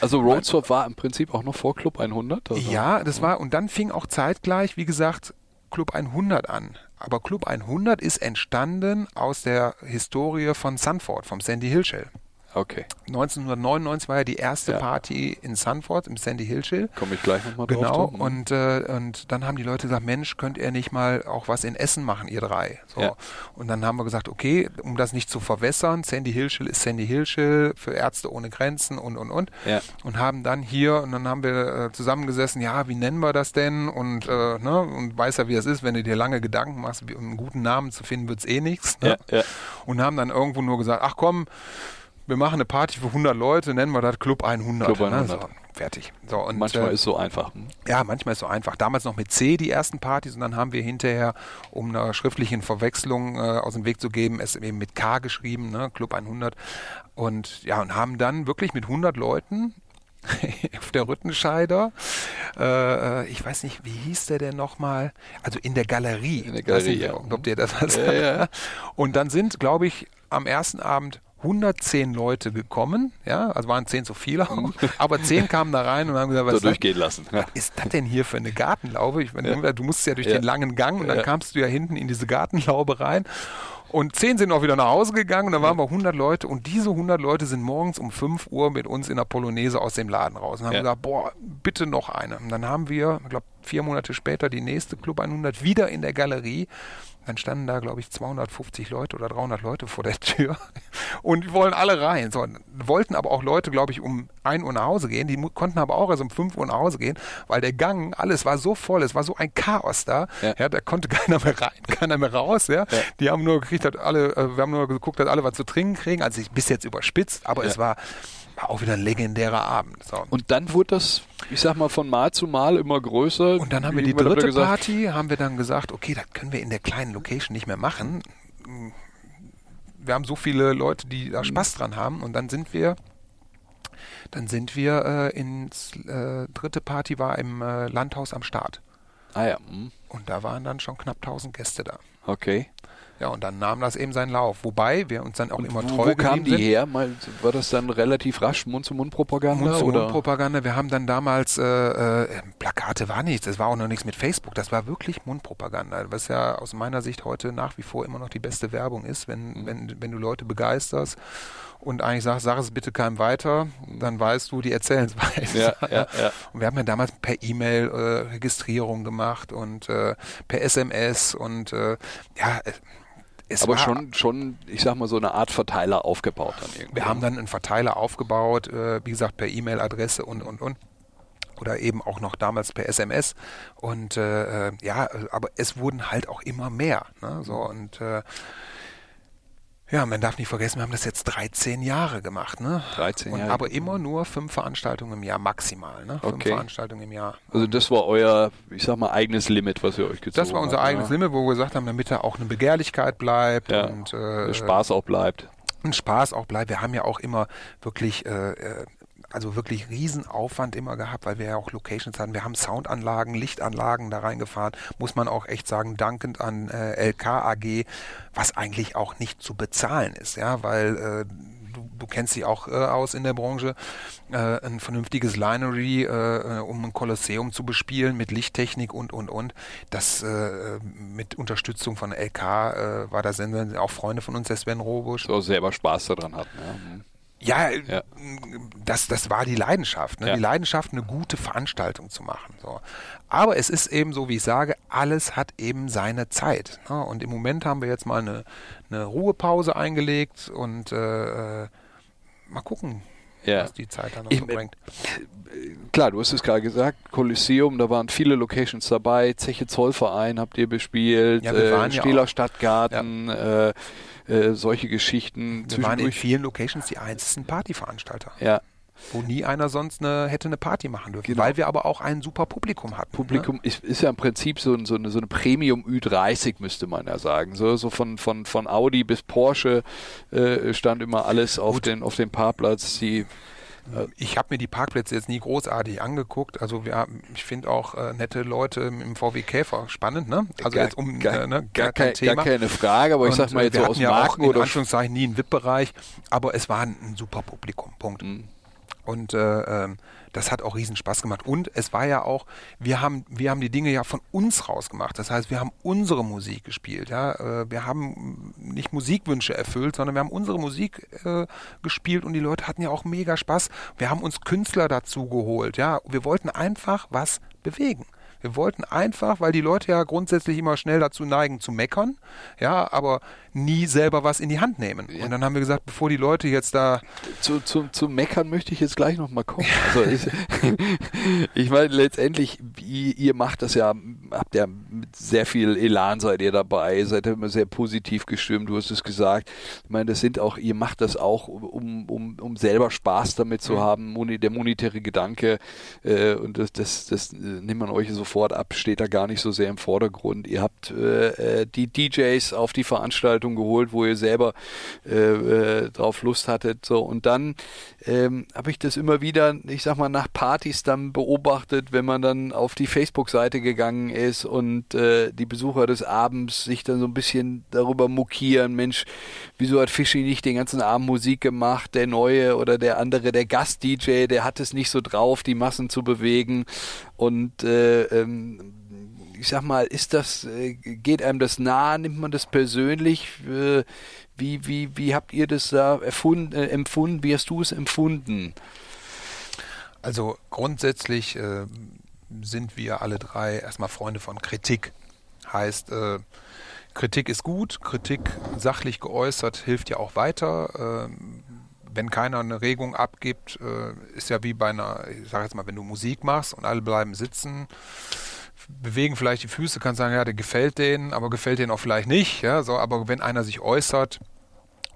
also Roadstop war im Prinzip auch noch vor Club 100? Also. Ja, das war, und dann fing auch zeitgleich, wie gesagt, Club 100 an. Aber Club 100 ist entstanden aus der Historie von Sanford, vom Sandy Hill Shell. Okay. 1999 war ja die erste Ja. Party in Sanford im Sandy Hill Chill. Komme ich gleich nochmal Genau, drauf. zu. und, äh, und dann haben die Leute gesagt, Mensch, könnt ihr nicht mal auch was in Essen machen, ihr drei? So. Ja. Und dann haben wir gesagt, okay, um das nicht zu verwässern, Sandy Hilschill ist Sandy Hilschill für Ärzte ohne Grenzen und, und, und. Ja. Und haben dann hier, und dann haben wir äh, zusammengesessen, ja, wie nennen wir das denn? Und, äh, ne, und weiß ja, wie es ist, wenn du dir lange Gedanken machst, wie, um einen guten Namen zu finden, wird's eh nichts. Ne? Ja, ja. Und haben dann irgendwo nur gesagt, ach komm, wir machen eine Party für 100 Leute, nennen wir das Club 100. Club 100. Ne? So, fertig. So, und, Manchmal äh, ist so einfach. Hm? ja, manchmal ist so einfach. Damals noch mit C die ersten Partys und dann haben wir hinterher, um einer schriftlichen Verwechslung äh, aus dem Weg zu geben, es eben mit K geschrieben, ne, Club 100. Und ja, und haben dann wirklich mit 100 Leuten [laughs] auf der Rüttenscheider, äh, äh, ich weiß nicht, wie hieß der denn nochmal? Also in der Galerie. In der Galerie, nicht, ja. Ob dir das was Ja, ja. Und dann sind, glaube ich, am ersten Abend 110 Leute gekommen, ja, also waren 10 zu viele auch, [laughs] aber 10 kamen da rein und haben gesagt, was So ist das- durchgehen lassen. Ja. was ist das denn hier für eine Gartenlaube? Ich meine, du musst ja durch Ja. den langen Gang und dann Ja. kamst du ja hinten in diese Gartenlaube rein. Und zehn sind auch wieder nach Hause gegangen und da waren wir 100 Leute und diese 100 Leute sind morgens um 5 Uhr mit uns in der Polonaise aus dem Laden raus und haben Ja. gesagt, boah, bitte noch eine. Und dann haben wir, ich glaube, vier Monate später die nächste Club 100 wieder in der Galerie. Dann standen da, glaube ich, 250 Leute oder 300 Leute vor der Tür [laughs] und die wollen alle rein. So, wollten aber auch Leute, glaube ich, um 1 Uhr nach Hause gehen. Die konnten aber auch erst um 5 Uhr nach Hause gehen, weil der Gang, alles war so voll, es war so ein Chaos da. Ja. Ja, da konnte [laughs] keiner mehr rein, keiner mehr raus. Ja. Die haben nur gekriegt, dass alle, äh, wir haben nur geguckt, dass alle was zu trinken kriegen. Also ich bis jetzt überspitzt, aber Ja. es war, war auch wieder ein legendärer Abend. So. Und dann wurde das, ich sag mal, von Mal zu Mal immer größer. Und dann haben wir die dritte gesagt, Party, haben wir dann gesagt, okay, das können wir in der kleinen Location nicht mehr machen. Wir haben so viele Leute, die da Spaß dran haben und dann sind wir, dann sind wir äh, ins äh, dritte Party war im äh, Landhaus am Start Ah ja, hm, und da waren dann schon knapp 1000 Gäste da. okay. Ja, und dann nahm das eben seinen Lauf. Wobei wir uns dann auch immer wo, treu wo kamen die sind. her? Mal, war das dann relativ rasch Mund-zu-Mund-Propaganda? Mund-zu-Mund-Propaganda. Wir haben dann damals, äh, äh, Plakate war nichts, es war auch noch nichts mit Facebook, das war wirklich Mundpropaganda, was ja aus meiner Sicht heute nach wie vor immer noch die beste Werbung ist, wenn, Mhm. wenn, wenn du Leute begeisterst und eigentlich sagst, sag es bitte keinem weiter, dann weißt du, die erzählen es [laughs] weiter. Ja, ja, ja. Und wir haben ja damals per E-Mail äh, Registrierung gemacht und äh, per SMS und äh, ja, äh, es Aber war, schon, schon, ich sag mal, so eine Art Verteiler aufgebaut dann irgendwie. wir haben dann einen Verteiler aufgebaut, äh, wie gesagt, per E-Mail-Adresse und, und, und. Oder eben auch noch damals per SMS. Und äh, äh, ja, aber es wurden halt auch immer mehr. Ne? So, und äh, ja, man darf nicht vergessen, wir haben das jetzt 13 Jahre gemacht. Ne? 13 und, Jahre. Aber immer nur fünf Veranstaltungen im Jahr maximal. Ne? Fünf Okay. Veranstaltungen im Jahr. Also das war euer, ich sag mal, eigenes Limit, was ihr euch gezogen Das war unser habt, eigenes ja. Limit, wo wir gesagt haben, damit da auch eine Begehrlichkeit bleibt Ja. und äh, Spaß auch bleibt. ein Spaß auch bleibt. Wir haben ja auch immer wirklich, äh, äh, also wirklich Riesenaufwand immer gehabt, weil wir ja auch Locations hatten. Wir haben Soundanlagen, Lichtanlagen da reingefahren. Muss man auch echt sagen, dankend an äh, LK AG, was eigentlich auch nicht zu bezahlen ist, ja, weil äh, du, du kennst sie auch äh, aus in der Branche, äh, ein vernünftiges Linery, äh, um ein Kolosseum zu bespielen mit Lichttechnik und, und, und. Das äh, mit Unterstützung von LK äh, war da Sender, auch Freunde von uns, der Sven Robusch. So selber Spaß daran hatten. Ja. Ja, Ja. Das, das war die Leidenschaft. Ne? Ja. Die Leidenschaft, eine gute Veranstaltung zu machen. So. Aber es ist eben so, wie ich sage, alles hat eben seine Zeit. Ne? Und im Moment haben wir jetzt mal eine, eine Ruhepause eingelegt und äh, äh, mal gucken, Ja. was die Zeit dann noch Ich- so bringt. Klar, du hast es gerade gesagt, Kolosseum, da waren viele Locations dabei, Zeche Zollverein habt ihr bespielt, Ja, äh, Stehler Stadtgarten, äh, äh, solche Geschichten. Wir waren in vielen Locations die einzigen Partyveranstalter, ja, wo nie einer sonst eine, hätte eine Party machen dürfen, Genau. weil wir aber auch ein super Publikum hatten. Ne? Publikum ist, ist ja im Prinzip so, ein- so eine, so eine Premium Ü30, müsste man ja sagen. So, so von, von, von Audi bis Porsche äh, stand immer alles auf den, auf dem Parkplatz. Die, Ich habe mir die Parkplätze jetzt nie großartig angeguckt. Also wir haben, ich finde auch äh, nette Leute im VW Käfer spannend, ne? Also gar, jetzt um gar, äh, ne, gar, kein, Thema. gar keine Frage, aber ich sag mal äh, jetzt so aus ja auch in oder Anführungszeichen nie einen VIP-Bereich, aber es war ein, ein super Publikum. Punkt. Mhm. Und äh, ähm, das hat auch riesen Spaß gemacht. Und es war ja auch, wir haben, wir haben die Dinge ja von uns rausgemacht. Das heißt, wir haben unsere Musik gespielt. Ja? Äh, wir haben nicht Musikwünsche erfüllt, sondern wir haben unsere Musik äh, gespielt und die Leute hatten ja auch mega Spaß. Wir haben uns Künstler dazu geholt. Ja? Wir wollten einfach was bewegen. Wir wollten einfach, weil die Leute ja grundsätzlich immer schnell dazu neigen zu meckern, ja, aber nie selber was in die Hand nehmen. Ja. Und dann haben wir gesagt, bevor die Leute jetzt da. Zu, zu, zu meckern möchte ich jetzt gleich nochmal kommen. Also ich, [laughs] ich meine, letztendlich, ihr, ihr, macht das ja, habt ja mit sehr viel Elan seid ihr dabei, seid immer sehr positiv gestimmt, du hast es gesagt. Ich meine, das sind auch, ihr macht das auch, um, um, um selber Spaß damit zu mhm. haben, der monetäre Gedanke, äh, und das, das, das nimmt man euch sofort ab, steht da gar nicht so sehr im Vordergrund. Ihr habt äh, äh die DJs auf die Veranstaltung Veranstaltung geholt, wo ihr selber äh, äh, drauf Lust hattet. So und dann ähm, habe ich das immer wieder, ich sag mal, nach Partys dann beobachtet, wenn man dann auf die Facebook-Seite gegangen ist und äh, die Besucher des Abends sich dann so ein bisschen darüber mokieren, Mensch, wieso hat Fischi nicht den ganzen Abend Musik gemacht, der neue oder der andere, der Gast-DJ, der hat es nicht so drauf, die Massen zu bewegen und äh, ähm, ich sag mal, ist das, äh, geht einem das nah, nimmt man das persönlich? Äh, wie, wie, wie habt ihr das da erfunden, äh, empfunden? Wie hast du es empfunden? Also grundsätzlich sind wir alle drei erstmal Freunde von Kritik. Heißt, Kritik ist gut, Kritik sachlich geäußert hilft ja auch weiter. Ähm, wenn keiner eine Regung abgibt, ist ja wie bei einer, ich sag jetzt mal, wenn du Musik machst und alle bleiben sitzen, bewegen vielleicht die Füße, kann sagen, ja, der gefällt denen, aber gefällt denen auch vielleicht nicht. Ja, so, aber wenn einer sich äußert,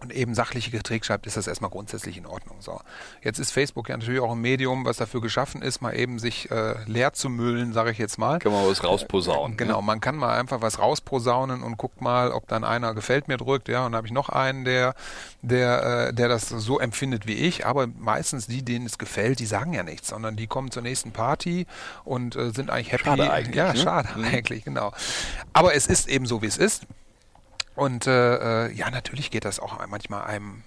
und eben sachliche Kritik schreibt, ist das erstmal grundsätzlich in Ordnung. So. Jetzt ist Facebook ja natürlich auch ein Medium, was dafür geschaffen ist, mal eben sich äh, leer zu müllen, sage ich jetzt mal. Kann man was rausposaunen. Äh, genau, ja. man kann mal einfach was rausposaunen und guckt mal, ob dann einer gefällt mir drückt, ja, und dann habe ich noch einen, der, der, äh, der das so empfindet wie ich, aber meistens die, denen es gefällt, die sagen ja nichts, sondern die kommen zur nächsten Party und äh, sind eigentlich happy. Schade eigentlich. Ja, ne? schade mhm. eigentlich, genau. Aber es ist eben so, wie es ist. Und äh, äh, ja, natürlich geht das auch manchmal einem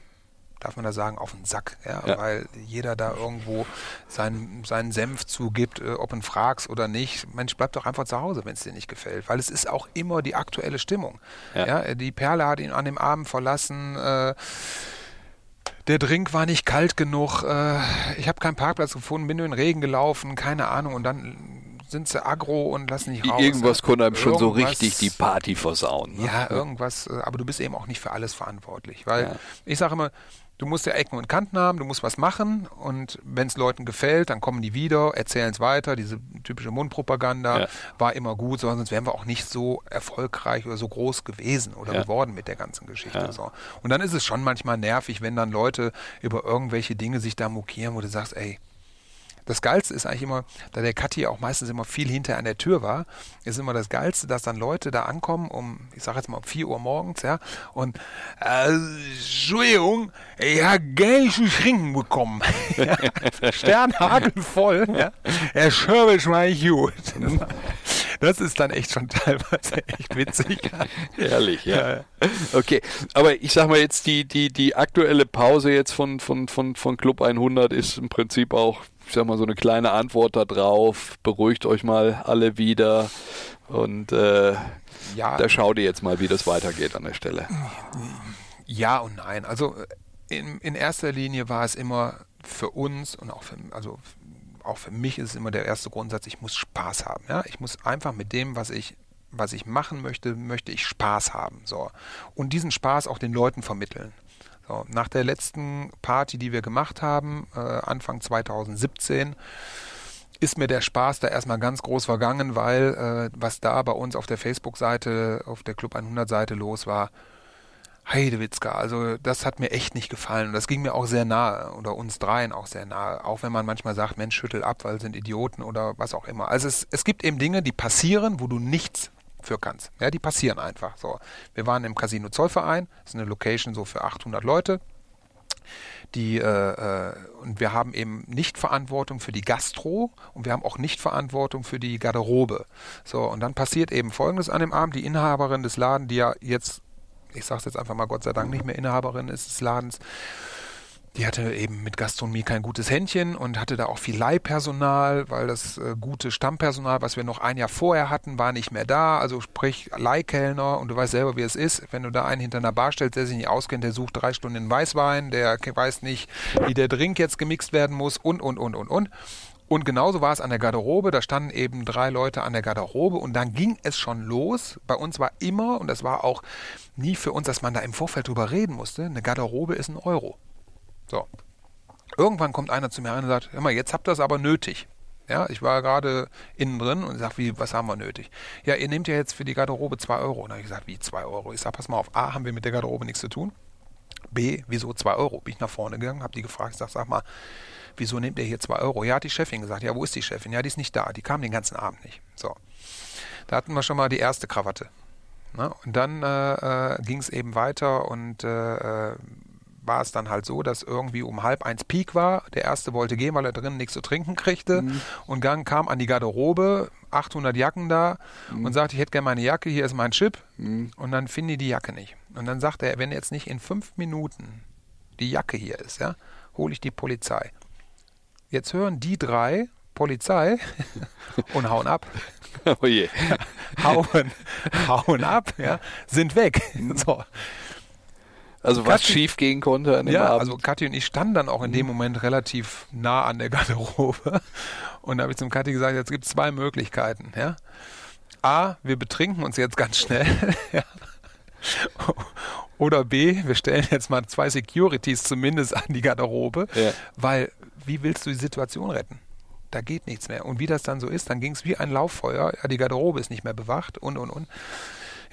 darf man da sagen, auf den Sack, ja, ja. weil jeder da irgendwo seinen, seinen Senf zugibt, äh, ob du fragst oder nicht. Mensch, bleib doch einfach zu Hause, wenn es dir nicht gefällt, weil es ist auch immer die aktuelle Stimmung. Ja. ja die Perle hat ihn an dem Abend verlassen. Äh, der Drink war nicht kalt genug. Äh, ich habe keinen Parkplatz gefunden, bin nur in den Regen gelaufen, keine Ahnung. Und dann sind sie aggro und lassen nicht raus. Irgendwas ja. konnte einem schon so richtig die Party versauen. Ne? Ja, irgendwas, äh, aber du bist eben auch nicht für alles verantwortlich. Weil ja. ich sage immer, du musst ja Ecken und Kanten haben, du musst was machen und wenn es Leuten gefällt, dann kommen die wieder, erzählen es weiter. Diese typische Mundpropaganda ja. war immer gut, sonst wären wir auch nicht so erfolgreich oder so groß gewesen oder ja. geworden mit der ganzen Geschichte. Ja. So. Und dann ist es schon manchmal nervig, wenn dann Leute über irgendwelche Dinge sich da mokieren, wo du sagst, ey, das Geilste ist eigentlich immer, da der Kathi auch meistens immer viel hinter an der Tür war, ist immer das Geilste, dass dann Leute da ankommen um, ich sag jetzt mal um 4 Uhr morgens, ja, und äh, Entschuldigung, ich habe gar nicht zu trinken bekommen. [laughs] ja, Sternhagelvoll, ja. Herr Schörbisch war ich gut. Das ist dann echt schon teilweise echt witzig. Ehrlich, ja. Okay, aber ich sag mal jetzt, die, die, die aktuelle Pause jetzt von, von, von, von Club 100 ist im Prinzip auch ich sag mal, so eine kleine Antwort darauf. Beruhigt euch mal alle wieder und äh, ja. da schaut ihr jetzt mal, wie das weitergeht an der Stelle. Ja und nein. Also in, in erster Linie war es immer für uns und auch für, also auch für mich ist es immer der erste Grundsatz, ich muss Spaß haben. Ja? Ich muss einfach mit dem, was ich was ich machen möchte, möchte ich Spaß haben. So. Und diesen Spaß auch den Leuten vermitteln. So, nach der letzten Party, die wir gemacht haben, äh, Anfang 2017, ist mir der Spaß da erstmal ganz groß vergangen, weil äh, was da bei uns auf der Facebook-Seite, auf der Club 100-Seite los war, Heidewitzka, also das hat mir echt nicht gefallen. Und das ging mir auch sehr nahe, oder uns dreien auch sehr nahe. Auch wenn man manchmal sagt, Mensch, schüttel ab, weil sind Idioten oder was auch immer. Also es, es gibt eben Dinge, die passieren, wo du nichts für kannst. Ja, die passieren einfach. So, wir waren im Casino Zollverein, das ist eine Location so für 800 Leute. Die, äh, äh, und wir haben eben nicht Verantwortung für die Gastro und wir haben auch nicht Verantwortung für die Garderobe. So, und dann passiert eben Folgendes an dem Abend. Die Inhaberin des Ladens, die ja jetzt, ich sage es jetzt einfach mal Gott sei Dank nicht mehr Inhaberin ist des Ladens, die hatte eben mit Gastronomie kein gutes Händchen und hatte da auch viel Leihpersonal, weil das äh, gute Stammpersonal, was wir noch ein Jahr vorher hatten, war nicht mehr da. Also sprich Leihkellner und du weißt selber, wie es ist. Wenn du da einen hinter einer Bar stellst, der sich nicht auskennt, der sucht drei Stunden in Weißwein, der weiß nicht, wie der Drink jetzt gemixt werden muss und, und, und, und, und. Und genauso war es an der Garderobe. Da standen eben drei Leute an der Garderobe und dann ging es schon los. Bei uns war immer, und das war auch nie für uns, dass man da im Vorfeld drüber reden musste, eine Garderobe ist ein Euro. So. Irgendwann kommt einer zu mir rein und sagt, hör mal, jetzt habt ihr es aber nötig. Ja, ich war gerade innen drin und sag, wie, was haben wir nötig? Ja, ihr nehmt ja jetzt für die Garderobe 2 Euro. Und dann habe ich gesagt, wie 2 Euro? Ich sag, pass mal auf, A, haben wir mit der Garderobe nichts zu tun. B, wieso 2 Euro? Bin ich nach vorne gegangen, habe die gefragt, ich sag, sag mal, wieso nehmt ihr hier 2 Euro? Ja, hat die Chefin gesagt. Ja, wo ist die Chefin? Ja, die ist nicht da. Die kam den ganzen Abend nicht. So. Da hatten wir schon mal die erste Krawatte. Ne? Und dann äh, äh, ging es eben weiter und äh, äh war es dann halt so, dass irgendwie um halb eins Peak war. Der erste wollte gehen, weil er drinnen nichts zu trinken kriegte. Mhm. Und dann kam an die Garderobe, 800 Jacken da mhm. und sagte, ich hätte gerne meine Jacke, hier ist mein Chip. Mhm. Und dann finden die die Jacke nicht. Und dann sagt er, wenn jetzt nicht in fünf Minuten die Jacke hier ist, ja, hole ich die Polizei. Jetzt hören die drei Polizei [laughs] und hauen ab. Oh je. [laughs] hauen, hauen ab, ja, sind weg. So. Also was Kathi, schief gehen konnte an dem ja, Abend. also Kathi und ich standen dann auch in dem. Moment relativ nah an der [laughs] Garderobe. Und da habe ich zum Kathi gesagt, jetzt gibt es zwei Möglichkeiten. Ja? A, wir betrinken uns jetzt ganz schnell. [laughs] ja. Oder B, wir stellen jetzt mal zwei Securities zumindest an die Garderobe, ja. weil wie willst du die Situation retten? Da geht nichts mehr. Und wie das dann so ist, dann ging es wie ein Lauffeuer. Ja, die Garderobe ist nicht mehr bewacht und, und, und.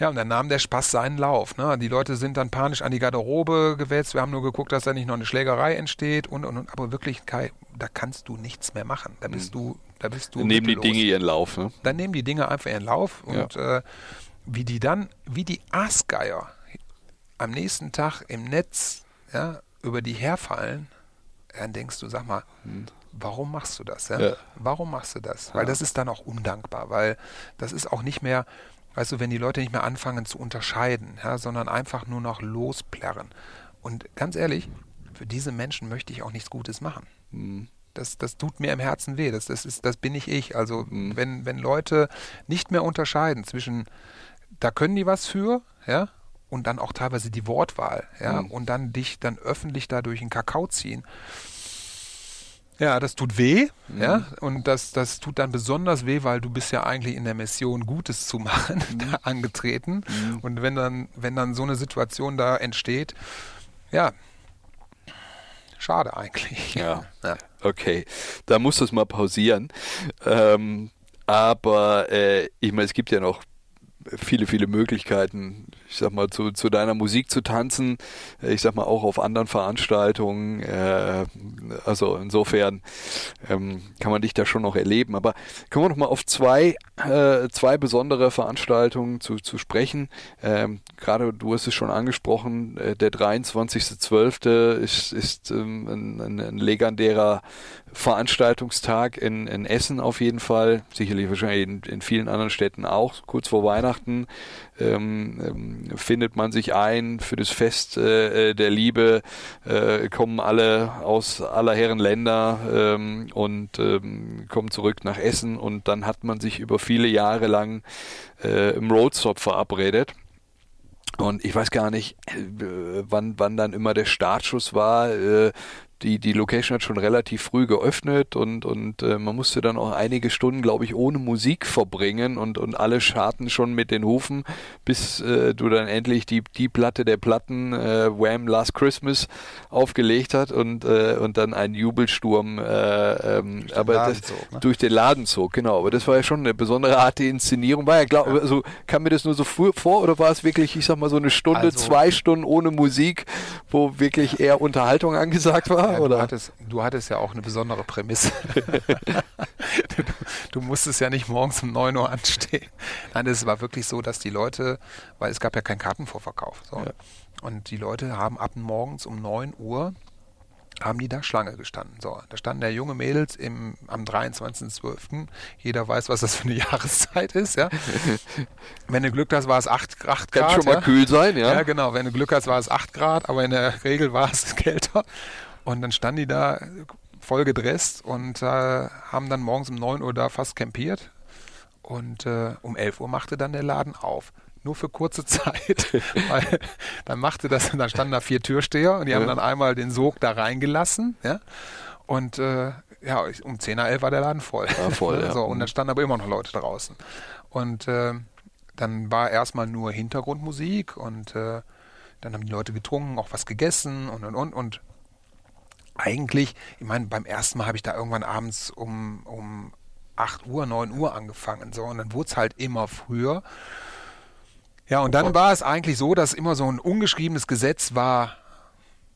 Ja, und dann nahm der Spaß seinen Lauf. Ne? Die Leute sind dann panisch an die Garderobe gewetzt. Wir haben nur geguckt, dass da nicht noch eine Schlägerei entsteht und, und, und. Aber wirklich, Kai, da kannst du nichts mehr machen. Da bist mhm. du, da bist du. Dann nehmen die Dinge ihren Lauf. Ne? Dann nehmen die Dinge einfach ihren Lauf und ja. äh, wie die dann, wie die Aasgeier am nächsten Tag im Netz ja, über die herfallen, dann denkst du, sag mal, mhm warum machst du das? Ja? Ja. Warum machst du das? Weil ja. das ist dann auch undankbar, weil das ist auch nicht mehr, Weißt du, wenn die Leute nicht mehr anfangen zu unterscheiden, ja, sondern einfach nur noch losplärren. Und ganz ehrlich, für diese Menschen möchte ich auch nichts Gutes machen. Mhm. Das, das tut mir im Herzen weh. Das, das, ist, das bin nicht ich. Also mhm. wenn, wenn Leute nicht mehr unterscheiden zwischen, da können die was für, ja, und dann auch teilweise die Wortwahl, ja, mhm. und dann dich dann öffentlich da durch den Kakao ziehen, ja, das tut weh, mhm. ja, und das, das tut dann besonders weh, weil du bist ja eigentlich in der Mission Gutes zu machen mhm. [laughs] angetreten. Mhm. Und wenn dann, wenn dann so eine Situation da entsteht, ja, schade eigentlich. Ja, [laughs] ja. okay, da muss das mal pausieren. Ähm, aber äh, ich meine, es gibt ja noch viele, viele Möglichkeiten, ich sag mal, zu, zu deiner Musik zu tanzen. Ich sag mal auch auf anderen Veranstaltungen. Äh, also insofern ähm, kann man dich da schon noch erleben. Aber kommen wir noch mal auf zwei, äh, zwei besondere Veranstaltungen zu, zu sprechen. Ähm, Gerade du hast es schon angesprochen, äh, der 23.12. ist, ist ähm, ein, ein legendärer Veranstaltungstag in, in Essen auf jeden Fall, sicherlich wahrscheinlich in, in vielen anderen Städten auch, kurz vor Weihnachten ähm, ähm, findet man sich ein für das Fest äh, der Liebe, äh, kommen alle aus aller Herren Länder ähm, und ähm, kommen zurück nach Essen und dann hat man sich über viele Jahre lang äh, im Roadstop verabredet. Und ich weiß gar nicht, äh, wann, wann dann immer der Startschuss war. Die, die Location hat schon relativ früh geöffnet und, und äh, man musste dann auch einige Stunden, glaube ich, ohne Musik verbringen und, und alle scharten schon mit den Hufen, bis äh, du dann endlich die, die Platte der Platten äh, Wham! Last Christmas aufgelegt hat und, äh, und dann ein Jubelsturm äh, ähm, aber das, ne? durch den Laden zog, genau. Aber das war ja schon eine besondere Art der Inszenierung. War ja, glaub, ja. also kam mir das nur so vor oder war es wirklich, ich sag mal, so eine Stunde, also, zwei Stunden ohne Musik, wo wirklich eher Unterhaltung angesagt war? Ja, oder? Du, hattest, du hattest ja auch eine besondere Prämisse. du, [laughs] du, musstest ja nicht morgens um 9 Uhr anstehen. Nein, es war wirklich so, dass die Leute, weil es gab ja keinen Kartenvorverkauf. So. Ja. Und die Leute haben ab morgens um 9 Uhr haben die da Schlange gestanden. So, da standen ja junge Mädels im, am 23.12. Jeder weiß, was das für eine [laughs] Jahreszeit ist, ja. [laughs] Wenn du Glück hast, war es 8, 8 Grad. Kann schon mal ja. kühl sein, ja. Ja, genau. Wenn du Glück hast, war es 8 Grad, aber in der Regel war es kälter. Und dann standen die da voll gedresst und äh, haben dann morgens um 9 Uhr da fast campiert. Und äh, um 11 Uhr machte dann der Laden auf. Nur für kurze [laughs] Zeit. Weil dann machte das, dann standen da vier Türsteher und die haben dann einmal den Sog da reingelassen. Ja? Und äh, ja, um 10 nach 11 war der Laden voll. War voll, [laughs] ja. so, und dann standen aber immer noch Leute draußen. Und äh, dann war erstmal nur Hintergrundmusik und äh, dann haben die Leute getrunken, auch was gegessen und und und. Und eigentlich, ich meine, beim ersten Mal habe ich da irgendwann abends um, um 8 Uhr, 9 Uhr angefangen. So, und dann wurde es halt immer früher. Ja, und dann war es eigentlich so, dass immer so ein ungeschriebenes Gesetz war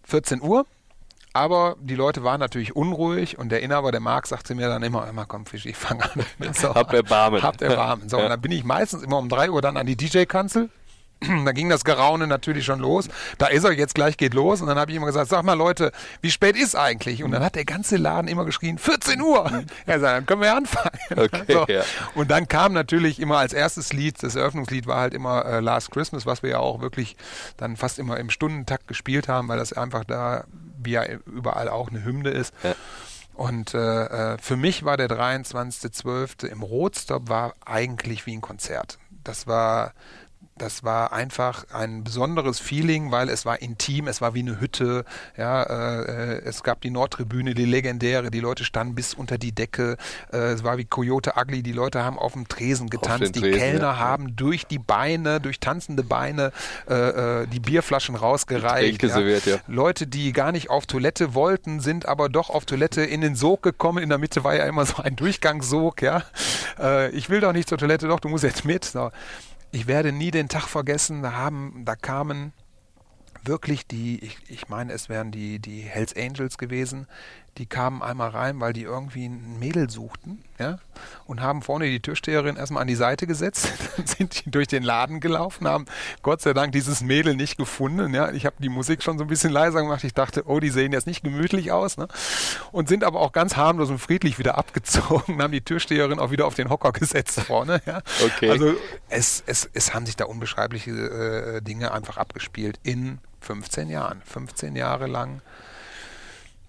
14 Uhr. Aber die Leute waren natürlich unruhig und der Inhaber, der Marc, sagte mir dann immer, immer komm Fisch, ich fange an. [laughs] So, Habt Erbarmen. Habt Erbarmen. So, Ja. und dann bin ich meistens immer um 3 Uhr dann an die DJ-Kanzel. Da ging das Geraune natürlich schon los. Da ist er, jetzt gleich geht los. Und dann habe ich immer gesagt, sag mal Leute, wie spät ist eigentlich? Und dann hat der ganze Laden immer geschrien, 14 Uhr. Er sagt, dann können wir ja anfangen. [laughs] Okay, ja. Und dann kam natürlich immer als erstes Lied, das Eröffnungslied war halt immer äh, Last Christmas, was wir ja auch wirklich dann fast immer im Stundentakt gespielt haben, weil das einfach da, wie ja überall auch eine Hymne ist. Ja. Und äh, äh, für mich war der 23.12. im Rotstop war eigentlich wie ein Konzert. Das war das war einfach ein besonderes Feeling, weil es war intim, es war wie eine Hütte. Ja, äh, es gab die Nordtribüne, die legendäre. Die Leute standen bis unter die Decke. Äh, es war wie Coyote Ugly. Die Leute haben auf dem Tresen getanzt. die Tresen, Kellner ja. haben durch die Beine, durch tanzende Beine äh, äh, die Bierflaschen rausgereicht. Getränke serviert, ja. Leute, die gar nicht auf Toilette wollten, sind aber doch auf Toilette in den Sog gekommen. In der Mitte war ja immer so ein Durchgangssog, ja. Äh, ich will doch nicht zur Toilette, doch, du musst jetzt mit. So. Ich werde nie den Tag vergessen, da haben, da kamen wirklich die, ich, ich meine, es wären die, die Hells Angels gewesen, die kamen einmal rein, weil die irgendwie ein Mädel suchten, ja, und haben vorne die Türsteherin erstmal an die Seite gesetzt, [laughs] dann sind die durch den Laden gelaufen, haben Gott sei Dank dieses Mädel nicht gefunden, ja, ich habe die Musik schon so ein bisschen leiser gemacht, ich dachte, oh, die sehen jetzt nicht gemütlich aus, ne, und sind aber auch ganz harmlos und friedlich wieder abgezogen, haben die Türsteherin auch wieder auf den Hocker gesetzt vorne, ja, Okay. also es, es, es haben sich da unbeschreibliche äh, Dinge einfach abgespielt in 15 Jahren. 15 Jahre lang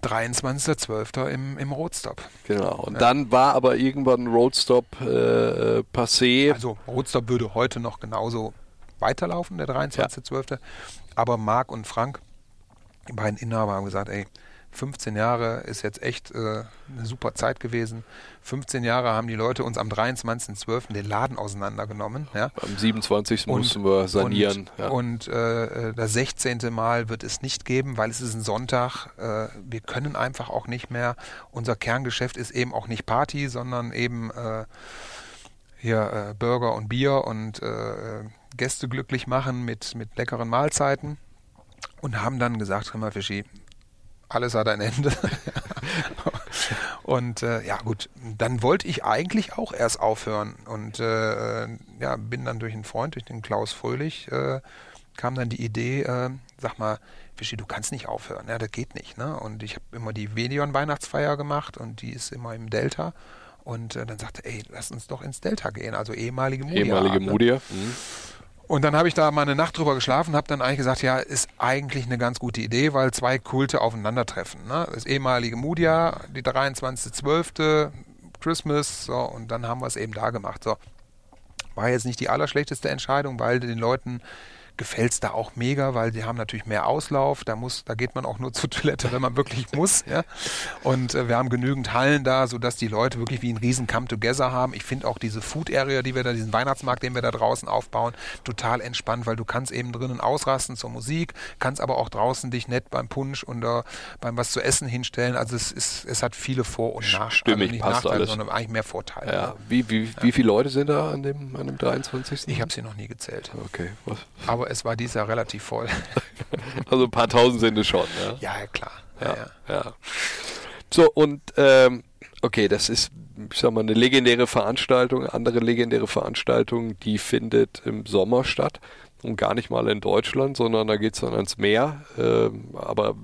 23.12. im, im Rotstop. Genau. Und dann war aber irgendwann Roadstop äh, passé. Also Rotstop würde heute noch genauso weiterlaufen, der 23.12. Aber Marc und Frank, die beiden Inhaber, haben gesagt, ey, 15 Jahre ist jetzt echt äh, eine super Zeit gewesen. 15 Jahre haben die Leute uns am 23.12. den Laden auseinandergenommen. Ja? Am 27. mussten wir sanieren. Und, ja. und äh, das 16. Mal wird es nicht geben, weil es ist ein Sonntag. Äh, wir können einfach auch nicht mehr. Unser Kerngeschäft ist eben auch nicht Party, sondern eben äh, hier äh, Burger und Bier und äh, Gäste glücklich machen mit, mit leckeren Mahlzeiten. Und haben dann gesagt, hör mal, Fischi, alles hat ein Ende. und äh, ja gut, dann wollte ich eigentlich auch erst aufhören und äh, ja, bin dann durch einen Freund, durch den Klaus Fröhlich, äh, kam dann die Idee, äh, sag mal, Fischi, du kannst nicht aufhören, ja, das geht nicht. Ne? Und ich habe immer die Videon-Weihnachtsfeier gemacht und die ist immer im Delta. Und äh, dann sagte, ey, lass uns doch ins Delta gehen, also ehemalige Mudia. Ehemalige? Mudia. Mhm. Und dann habe ich da mal eine Nacht drüber geschlafen, habe dann eigentlich gesagt, ja, ist eigentlich eine ganz gute Idee, weil zwei Kulte aufeinandertreffen. Ne? Das ehemalige Mudia, die 23.12., Christmas, so, und dann haben wir es eben da gemacht. So. War jetzt nicht die allerschlechteste Entscheidung, weil den Leuten gefällt es da auch mega, weil die haben natürlich mehr Auslauf. Da muss, da geht man auch nur [laughs] zur Toilette, wenn man wirklich muss. Ja? Und äh, wir haben genügend Hallen da, sodass die Leute wirklich wie ein riesen Come Together haben. Ich finde auch diese Food Area, die wir da, diesen Weihnachtsmarkt, den wir da draußen aufbauen, total entspannt, weil du kannst eben drinnen ausrasten zur Musik, kannst aber auch draußen dich nett beim Punsch oder beim was zu essen hinstellen. Also es ist, es hat viele Vor- und Nachteile. Stimmig, also nicht passt Nachteile, alles. sondern eigentlich mehr Vorteile. Ja. Wie, wie, wie viele Leute sind da an dem, an dem 23.? Ich habe sie noch nie gezählt. Okay. Was? Aber es war dieses Jahr relativ voll. [laughs] Also ein paar tausend sind es schon. Ja. ja, ja, klar. Ja, Ja, ja. So, und ähm, okay, das ist, ich sag mal, eine legendäre Veranstaltung. Andere legendäre Veranstaltung, die findet im Sommer statt. Und gar nicht mal in Deutschland, sondern da geht's dann ans Meer. Ähm, aber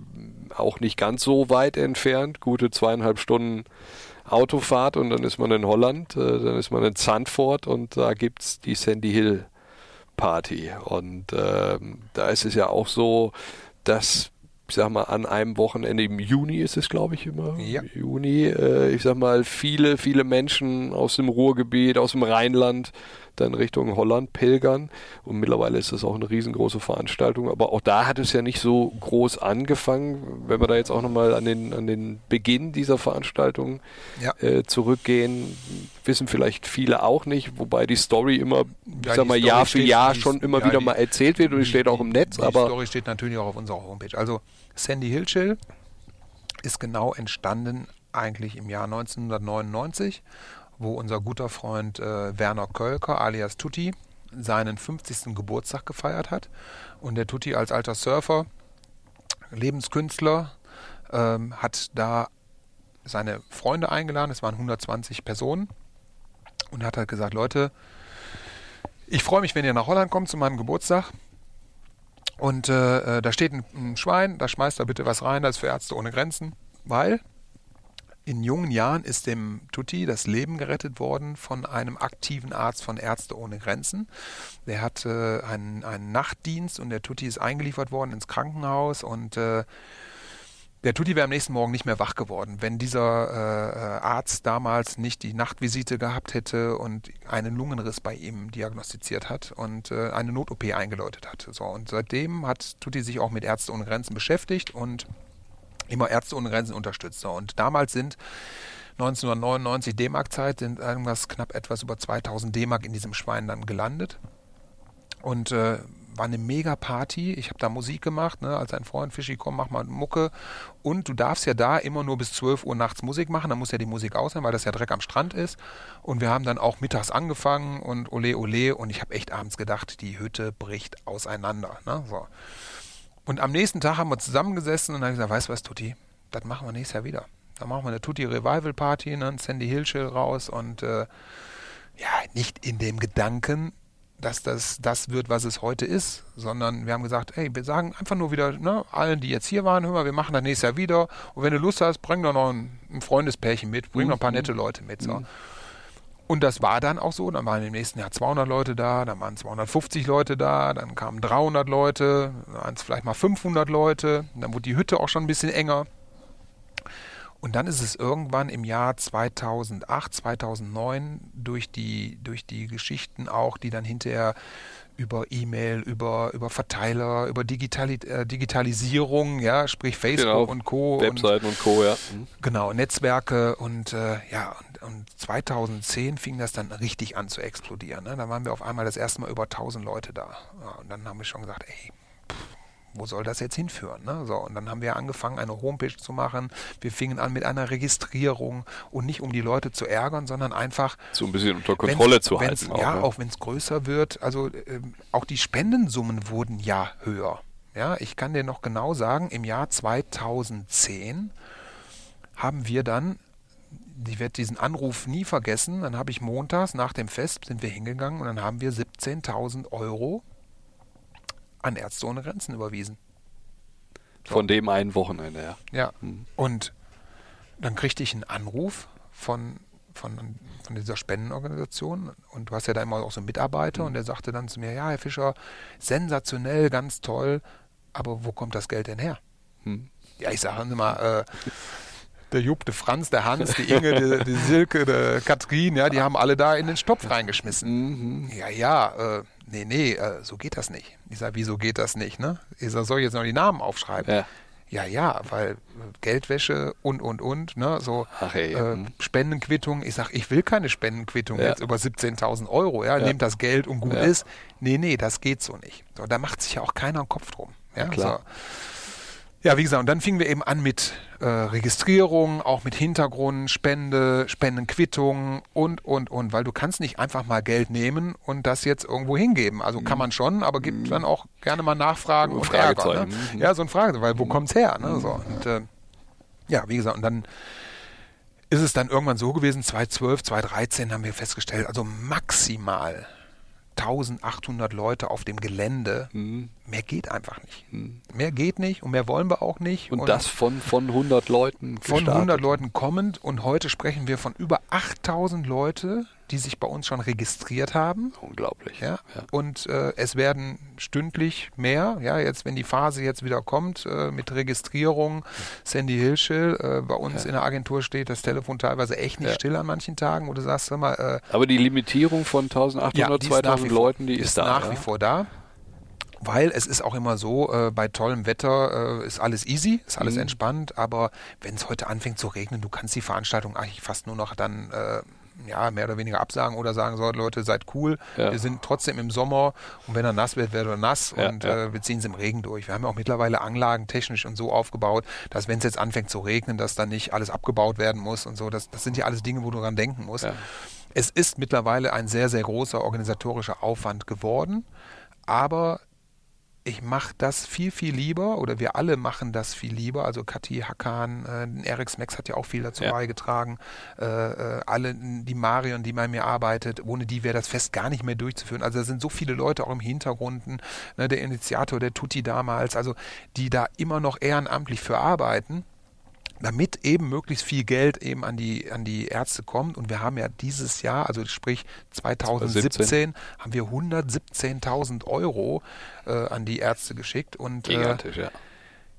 auch nicht ganz so weit entfernt. Gute zweieinhalb Stunden Autofahrt und dann ist man in Holland, äh, dann ist man in Zandvoort und da gibt's die Sandy Hill Party. Und ähm, da ist es ja auch so, dass ich sag mal, an einem Wochenende im Juni ist es, glaube ich, immer. Ja. Juni, äh, ich sag mal, viele, viele Menschen aus dem Ruhrgebiet, aus dem Rheinland, dann Richtung Holland pilgern. Und mittlerweile ist das auch eine riesengroße Veranstaltung. Aber auch da hat es ja nicht so groß angefangen. Wenn wir da jetzt auch nochmal an den, an den Beginn dieser Veranstaltung Ja. äh, zurückgehen, wissen vielleicht viele auch nicht, wobei die Story immer, ich Ja, sag die mal, Story Jahr für Jahr die- schon immer ja, wieder die- mal erzählt wird und die steht auch im Netz, die aber Story steht natürlich auch auf unserer Homepage. Also Sandy Hill Chill ist genau entstanden eigentlich im Jahr 1999, wo unser guter Freund äh, Werner Kölker alias Tutti seinen 50. Geburtstag gefeiert hat. Und der Tutti als alter Surfer, Lebenskünstler, ähm, hat da seine Freunde eingeladen. Es waren 120 Personen. Und hat halt gesagt, Leute, ich freue mich, wenn ihr nach Holland kommt zu meinem Geburtstag. Und äh, äh, da steht ein, ein Schwein, da schmeißt er bitte was rein, das ist für Ärzte ohne Grenzen, weil in jungen Jahren ist dem Tutti das Leben gerettet worden von einem aktiven Arzt von Ärzte ohne Grenzen. Der hat äh, einen, einen Nachtdienst und der Tutti ist eingeliefert worden ins Krankenhaus und äh, der Tutti wäre am nächsten Morgen nicht mehr wach geworden, wenn dieser äh, äh, Arzt damals nicht die Nachtvisite gehabt hätte und einen Lungenriss bei ihm diagnostiziert hat und äh, eine Not-OP eingeläutet hat. So, und seitdem hat Tutti sich auch mit Ärzte ohne Grenzen beschäftigt und immer Ärzte ohne Grenzen unterstützt. So, und damals sind 1999 D-Mark-Zeit, sind irgendwas knapp etwas über 2000 D-Mark in diesem Schwein dann gelandet. Und äh, war eine mega Party. Ich habe da Musik gemacht, ne? als ein Freund, Fischi, komm, mach mal Mucke. Und du darfst ja da immer nur bis 12 Uhr nachts Musik machen. Dann muss ja die Musik aus sein, weil das ja Dreck am Strand ist. Und wir haben dann auch mittags angefangen und ole ole. Und ich habe echt abends gedacht, die Hütte bricht auseinander. Ne? So. Und am nächsten Tag haben wir zusammengesessen und dann gesagt, weißt du was, Tutti, das machen wir nächstes Jahr wieder. Dann machen wir eine Tutti Revival Party, ne? ein Sandy Hill Chill raus und äh, ja, nicht in dem Gedanken, dass das das wird, was es heute ist, sondern wir haben gesagt, hey, wir sagen einfach nur wieder, ne, allen, die jetzt hier waren, hör mal, wir machen das nächstes Jahr wieder und wenn du Lust hast, bring doch noch ein, ein Freundespärchen mit, bring noch ein paar nette Leute mit. So. Und das war dann auch so. Dann waren im nächsten Jahr 200 Leute da, dann waren 250 Leute da, dann kamen 300 Leute, dann waren es vielleicht mal 500 Leute. Dann wurde die Hütte auch schon ein bisschen enger. Und dann ist es irgendwann im Jahr 2008, 2009 durch die, durch die Geschichten auch, die dann hinterher über E-Mail, über, über Verteiler, über Digitali äh, Digitalisierung, ja, sprich Facebook Genau, und Co. und Webseiten und Co., ja. Mhm. Genau, Netzwerke und äh, ja, und, und 2010 fing das dann richtig an zu explodieren. Ne? Da waren wir auf einmal das erste Mal über 1000 Leute da. Ja, und dann haben wir schon gesagt, ey, wo soll das jetzt hinführen? Ne? So, und dann haben wir angefangen, eine Homepage zu machen. Wir fingen an mit einer Registrierung und nicht um die Leute zu ärgern, sondern einfach So ein bisschen unter Kontrolle zu halten. ja, ne? auch wenn es größer wird. Also ähm, auch die Spendensummen wurden ja höher. Ja, ich kann dir noch genau sagen, im Jahr 2010 haben wir dann, ich werde diesen Anruf nie vergessen, dann habe ich montags nach dem Fest sind wir hingegangen und dann haben wir 17.000 Euro an Ärzte ohne Grenzen überwiesen. Von dem einen Wochenende, ja. Ja. Mhm. Und dann kriegte ich einen Anruf von, von, von dieser Spendenorganisation und du hast ja da immer auch so einen Mitarbeiter und der sagte dann zu mir, ja, Herr Fischer, sensationell, ganz toll, aber wo kommt das Geld denn her? Hm. Ja, ich sage mal, äh, der Jupp, der Franz, der Hans, die Inge, die, die Silke, der Katrin, ja, die haben alle da in den Stopf reingeschmissen. Ja, ja, äh, nee, nee, äh, so geht das nicht. Ich sage, wieso geht das nicht? Ne? Ich sage, soll ich jetzt noch die Namen aufschreiben? Ja. Ja, ja, weil äh, Geldwäsche und, und, und, ne, so Ach, ey, äh, hm. Spendenquittung. Ich sag, ich will keine Spendenquittung Ja. jetzt über 17.000 Euro, ja, nehmt das Geld und gut Ja. ist. Nee, nee, das geht so nicht. So, da macht sich ja auch keiner einen Kopf drum. Ja, klar. So. Ja, wie gesagt, und dann fingen wir eben an mit äh, Registrierung, auch mit Hintergrund, Spende, Spendenquittung und, und, und, weil du kannst nicht einfach mal Geld nehmen und das jetzt irgendwo hingeben. Also kann man schon, aber gibt dann auch gerne mal Nachfragen und Ärger. Ne? Mhm. Ja, so ein Frage, weil wo kommt's her? Ne? So, und, äh, ja, wie gesagt, und dann ist es dann irgendwann so gewesen, 2012, 2013 haben wir festgestellt, also maximal 1800 Leute auf dem Gelände. Mhm. Mehr geht einfach nicht. Mehr geht nicht und mehr wollen wir auch nicht. Und, das von, von 100 Leuten von gestartet. 100 Leuten kommend und heute sprechen wir von über 8000 Leute, die sich bei uns schon registriert haben. Unglaublich. Ja? ja. Und äh, es werden stündlich mehr. Ja, jetzt, wenn die Phase jetzt wieder kommt äh, mit Registrierung, Sandy Hilschill, äh, bei uns ja. in der Agentur steht das Telefon teilweise echt nicht ja. still an manchen Tagen, wo du sagst, hör mal. Äh, Aber die Limitierung von 1800, 2000 Leuten, die ist, ist da. nach wie vor da weil es ist auch immer so, äh, bei tollem Wetter äh, ist alles easy, ist alles mhm. entspannt, aber wenn es heute anfängt zu regnen, du kannst die Veranstaltung eigentlich fast nur noch dann äh, ja, mehr oder weniger absagen oder sagen, so Leute, seid cool, ja. wir sind trotzdem im Sommer und wenn er nass wird, wird er nass ja, und ja. Äh, wir ziehen es im Regen durch. Wir haben ja auch mittlerweile Anlagen technisch und so aufgebaut, dass wenn es jetzt anfängt zu regnen, dass dann nicht alles abgebaut werden muss und so. Das, das sind ja alles Dinge, wo du dran denken musst. Es ist mittlerweile ein sehr, sehr großer organisatorischer Aufwand geworden, aber ich mache das viel, viel lieber oder wir alle machen das viel lieber. Also Kathi Hakan, äh, Eric Max hat ja auch viel dazu ja. beigetragen. Äh, äh, alle, die Marion, die bei mir arbeitet, ohne die wäre das Fest gar nicht mehr durchzuführen. Also da sind so viele Leute auch im Hintergrund, ne, der Initiator, der Tutti damals, also die da immer noch ehrenamtlich für arbeiten damit eben möglichst viel Geld eben an die, an die Ärzte kommt. Und wir haben ja dieses Jahr, also sprich 2017, 2017. haben wir 117.000 Euro äh, an die Ärzte geschickt. Und, äh, Gigantisch, äh, ja.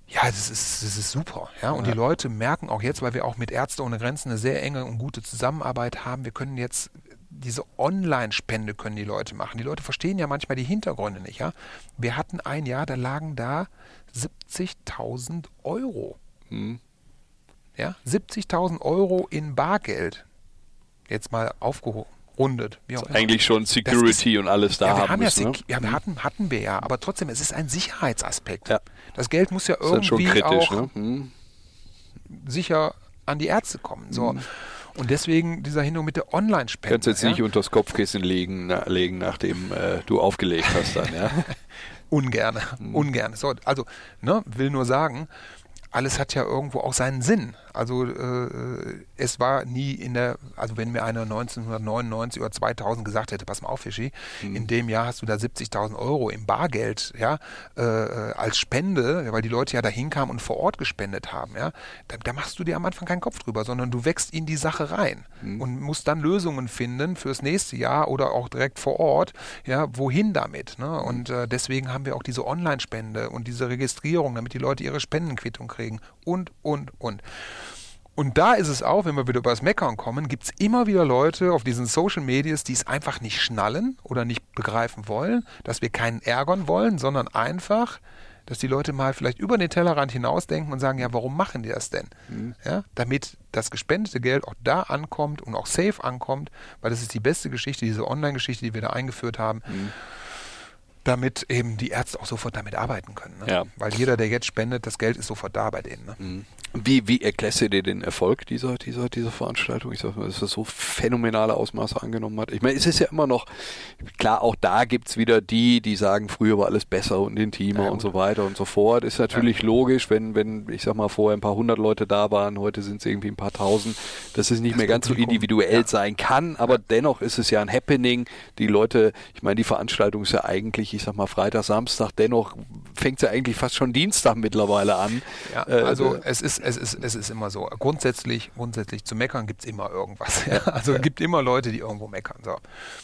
Ja, das ist, das ist super. Ja, und ja. die Leute merken auch jetzt, weil wir auch mit Ärzte ohne Grenzen eine sehr enge und gute Zusammenarbeit haben, wir können jetzt diese Online-Spende können die Leute machen. Die Leute verstehen ja manchmal die Hintergründe nicht. Ja? Wir hatten ein Jahr, da lagen da 70.000 Euro. Hm. Ja? 70.000 Euro in Bargeld. Jetzt mal aufgerundet. Wie auch eigentlich schon Security ist, und alles da ja, haben, haben müssen, ja, ne? ja, wir hatten, hatten wir ja, aber trotzdem, es ist ein Sicherheitsaspekt. Ja. Das Geld muss ja irgendwie kritisch, auch ne? mhm. sicher an die Ärzte kommen. So. Mhm. Und deswegen dieser Hinweis mit der Online-Spende. Kannst jetzt ja? nicht unter das Kopfkissen legen, na, legen nachdem äh, du aufgelegt hast dann, ja? [laughs] ungerne, mhm. ungerne. So, also, ne, will nur sagen, alles hat ja irgendwo auch seinen Sinn. Also äh, es war nie in der, also wenn mir einer 1999 oder 2000 gesagt hätte, pass mal auf, Fischi, mhm. in dem Jahr hast du da 70.000 Euro im Bargeld, ja, äh, als Spende, weil die Leute ja da hinkamen und vor Ort gespendet haben, ja, da, da, machst du dir am Anfang keinen Kopf drüber, sondern du wächst in die Sache rein mhm. und musst dann Lösungen finden fürs nächste Jahr oder auch direkt vor Ort, ja, wohin damit, ne? Mhm. Und äh, deswegen haben wir auch diese Online-Spende und diese Registrierung, damit die Leute ihre Spendenquittung kriegen und, und, und. Und da ist es auch, wenn wir wieder über das Meckern kommen, gibt es immer wieder Leute auf diesen Social Medias, die es einfach nicht schnallen oder nicht begreifen wollen, dass wir keinen ärgern wollen, sondern einfach, dass die Leute mal vielleicht über den Tellerrand hinausdenken und sagen, ja, warum machen die das denn? Mhm. Ja, damit das gespendete Geld auch da ankommt und auch safe ankommt, weil das ist die beste Geschichte, diese Online-Geschichte, die wir da eingeführt haben. Mhm damit eben die Ärzte auch sofort damit arbeiten können. Ne? Ja. Weil jeder, der jetzt spendet, das Geld ist sofort da bei denen. Ne? Mhm. Wie, wie erklärst du dir den Erfolg dieser, dieser, dieser Veranstaltung? Ich sag mal, dass das so phänomenale Ausmaße angenommen hat. Ich meine, es ist ja immer noch, klar, auch da gibt's wieder die, die sagen, früher war alles besser und intimer ja, und so weiter und so fort. Ist natürlich ja. logisch, wenn, wenn, ich sag mal, vorher ein paar hundert Leute da waren, heute sind es irgendwie ein paar tausend, dass es nicht das mehr ganz so individuell ja. sein kann, aber dennoch ist es ja ein Happening. Die Leute, ich meine, die Veranstaltung ist ja eigentlich, ich sag mal, Freitag, Samstag, dennoch fängt es ja eigentlich fast schon Dienstag mittlerweile an. Ja, äh, also äh, es ist es ist, es ist immer so. Grundsätzlich, grundsätzlich zu meckern gibt es immer irgendwas. Ja? [laughs] Also es gibt immer Leute, die irgendwo meckern. So.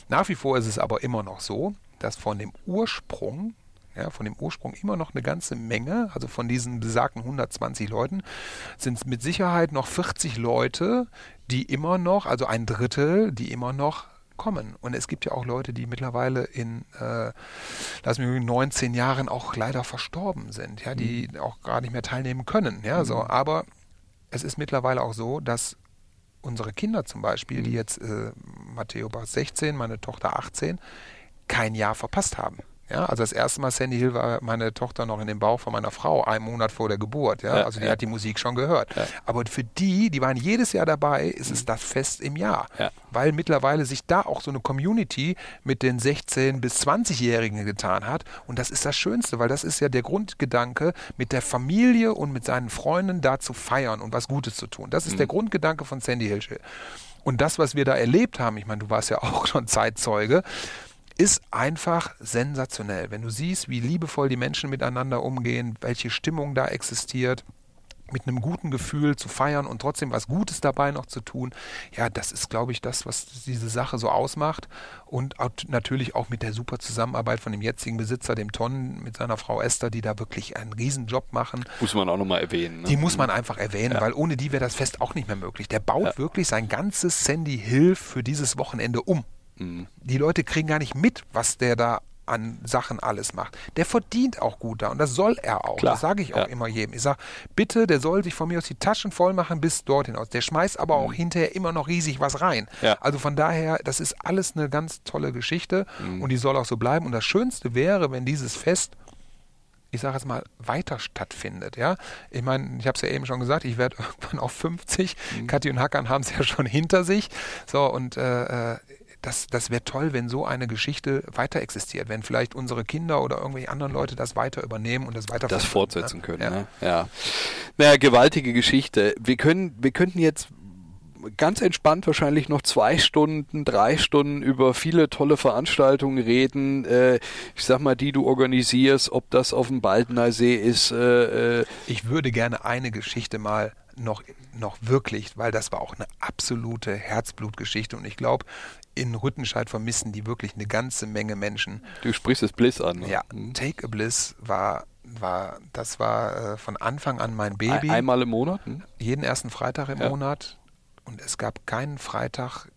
Nach wie vor ist es aber immer noch so, dass von dem Ursprung ja, von dem Ursprung immer noch eine ganze Menge, also von diesen besagten 120 Leuten, sind es mit Sicherheit noch 40 Leute, die immer noch, also ein Drittel, die immer noch kommen. Und es gibt ja auch Leute, die mittlerweile in, äh, lass mich 19 Jahren auch leider verstorben sind, ja, die mhm. auch gar nicht mehr teilnehmen können. Ja, mhm. so. Aber es ist mittlerweile auch so, dass unsere Kinder zum Beispiel, die mhm. jetzt äh, Matteo war 16, meine Tochter 18, kein Jahr verpasst haben. Ja, also das erste Mal Sandy Hill war meine Tochter noch in dem Bauch von meiner Frau, einen Monat vor der Geburt. Ja, ja also die ja. hat die Musik schon gehört. Ja. Aber für die, die waren jedes Jahr dabei, ist es das Fest im Jahr. Weil mittlerweile sich da auch so eine Community mit den 16- bis 20-Jährigen getan hat. Und das ist das Schönste, weil das ist ja der Grundgedanke, mit der Familie und mit seinen Freunden da zu feiern und was Gutes zu tun. Das ist mhm. der Grundgedanke von Sandy Hill. Und das, was wir da erlebt haben, ich meine, du warst ja [laughs] auch schon Zeitzeuge, ist einfach sensationell. Wenn du siehst, wie liebevoll die Menschen miteinander umgehen, welche Stimmung da existiert, mit einem guten Gefühl zu feiern und trotzdem was Gutes dabei noch zu tun. Ja, das ist, glaube ich, das, was diese Sache so ausmacht. Und natürlich auch mit der super Zusammenarbeit von dem jetzigen Besitzer, dem Ton, mit seiner Frau Esther, die da wirklich einen Riesenjob machen. Muss man auch nochmal erwähnen. Ne? Die muss man einfach erwähnen, ja. weil ohne die wäre das Fest auch nicht mehr möglich. Der baut ja. wirklich sein ganzes Sandy Hill für dieses Wochenende um. Mhm. Die Leute kriegen gar nicht mit, was der da an Sachen alles macht. Der verdient auch gut da und das soll er auch. Klar. Das sage ich auch ja. immer jedem. Ich sage, bitte, der soll sich von mir aus die Taschen voll machen bis dorthin aus. Der schmeißt aber auch mhm. hinterher immer noch riesig was rein. Ja. Also von daher, das ist alles eine ganz tolle Geschichte mhm. und die soll auch so bleiben. Und das Schönste wäre, wenn dieses Fest ich sage jetzt mal, weiter stattfindet. Ja? Ich meine, ich habe es ja eben schon gesagt, ich werde [laughs] irgendwann auf 50. Mhm. Kathi und Hackern haben es ja schon hinter sich. So, und äh, äh das, das wäre toll, wenn so eine Geschichte weiter existiert, wenn vielleicht unsere Kinder oder irgendwelche anderen Leute das weiter übernehmen und das weiter das fortsetzen ne? können. Ja. Ne? ja. Naja, gewaltige Geschichte. Wir können, wir könnten jetzt ganz entspannt wahrscheinlich noch zwei Stunden, drei Stunden über viele tolle Veranstaltungen reden. Äh, ich sag mal, die du organisierst, ob das auf dem Baldener See ist. Äh, äh ich würde gerne eine Geschichte mal noch, noch wirklich, weil das war auch eine absolute Herzblutgeschichte und ich glaube, in Rüttenscheid vermissen die wirklich eine ganze Menge Menschen. Du sprichst es Bliss an. Ne? Ja, mhm. Take a Bliss war, war das war äh, von Anfang an mein Baby. Einmal im Monat? Hm? Jeden ersten Freitag im ja. Monat. Und es gab keinen Freitag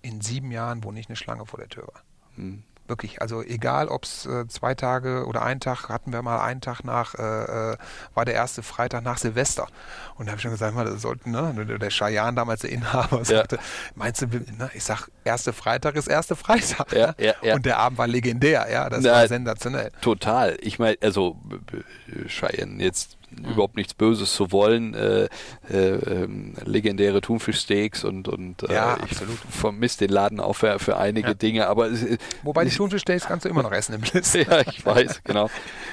in sieben Jahren, wo nicht eine Schlange vor der Tür war. Hm. Wirklich, also egal, ob es äh, zwei Tage oder ein Tag, hatten wir mal einen Tag nach, äh, äh war der erste Freitag nach Silvester. Und da habe ich schon gesagt, mal, das sollten, ne, der Cheyenne damals der Inhaber sagte, ja. meinst du, ne, ich sag, erste Freitag ist erste Freitag. Ja, ja, ja. Und der Abend war legendär, ja, das Na, war sensationell. Total. Ich meine, also Cheyenne jetzt mhm. überhaupt nichts Böses zu wollen. Äh, äh, ähm, legendäre Thunfischsteaks und, und äh, ja, ich absolut. vermisse den Laden auch für, für einige ja. Dinge. Aber Wobei die Thunfischsteaks kannst du immer noch essen im Bliss. [laughs] ja, ich weiß, genau.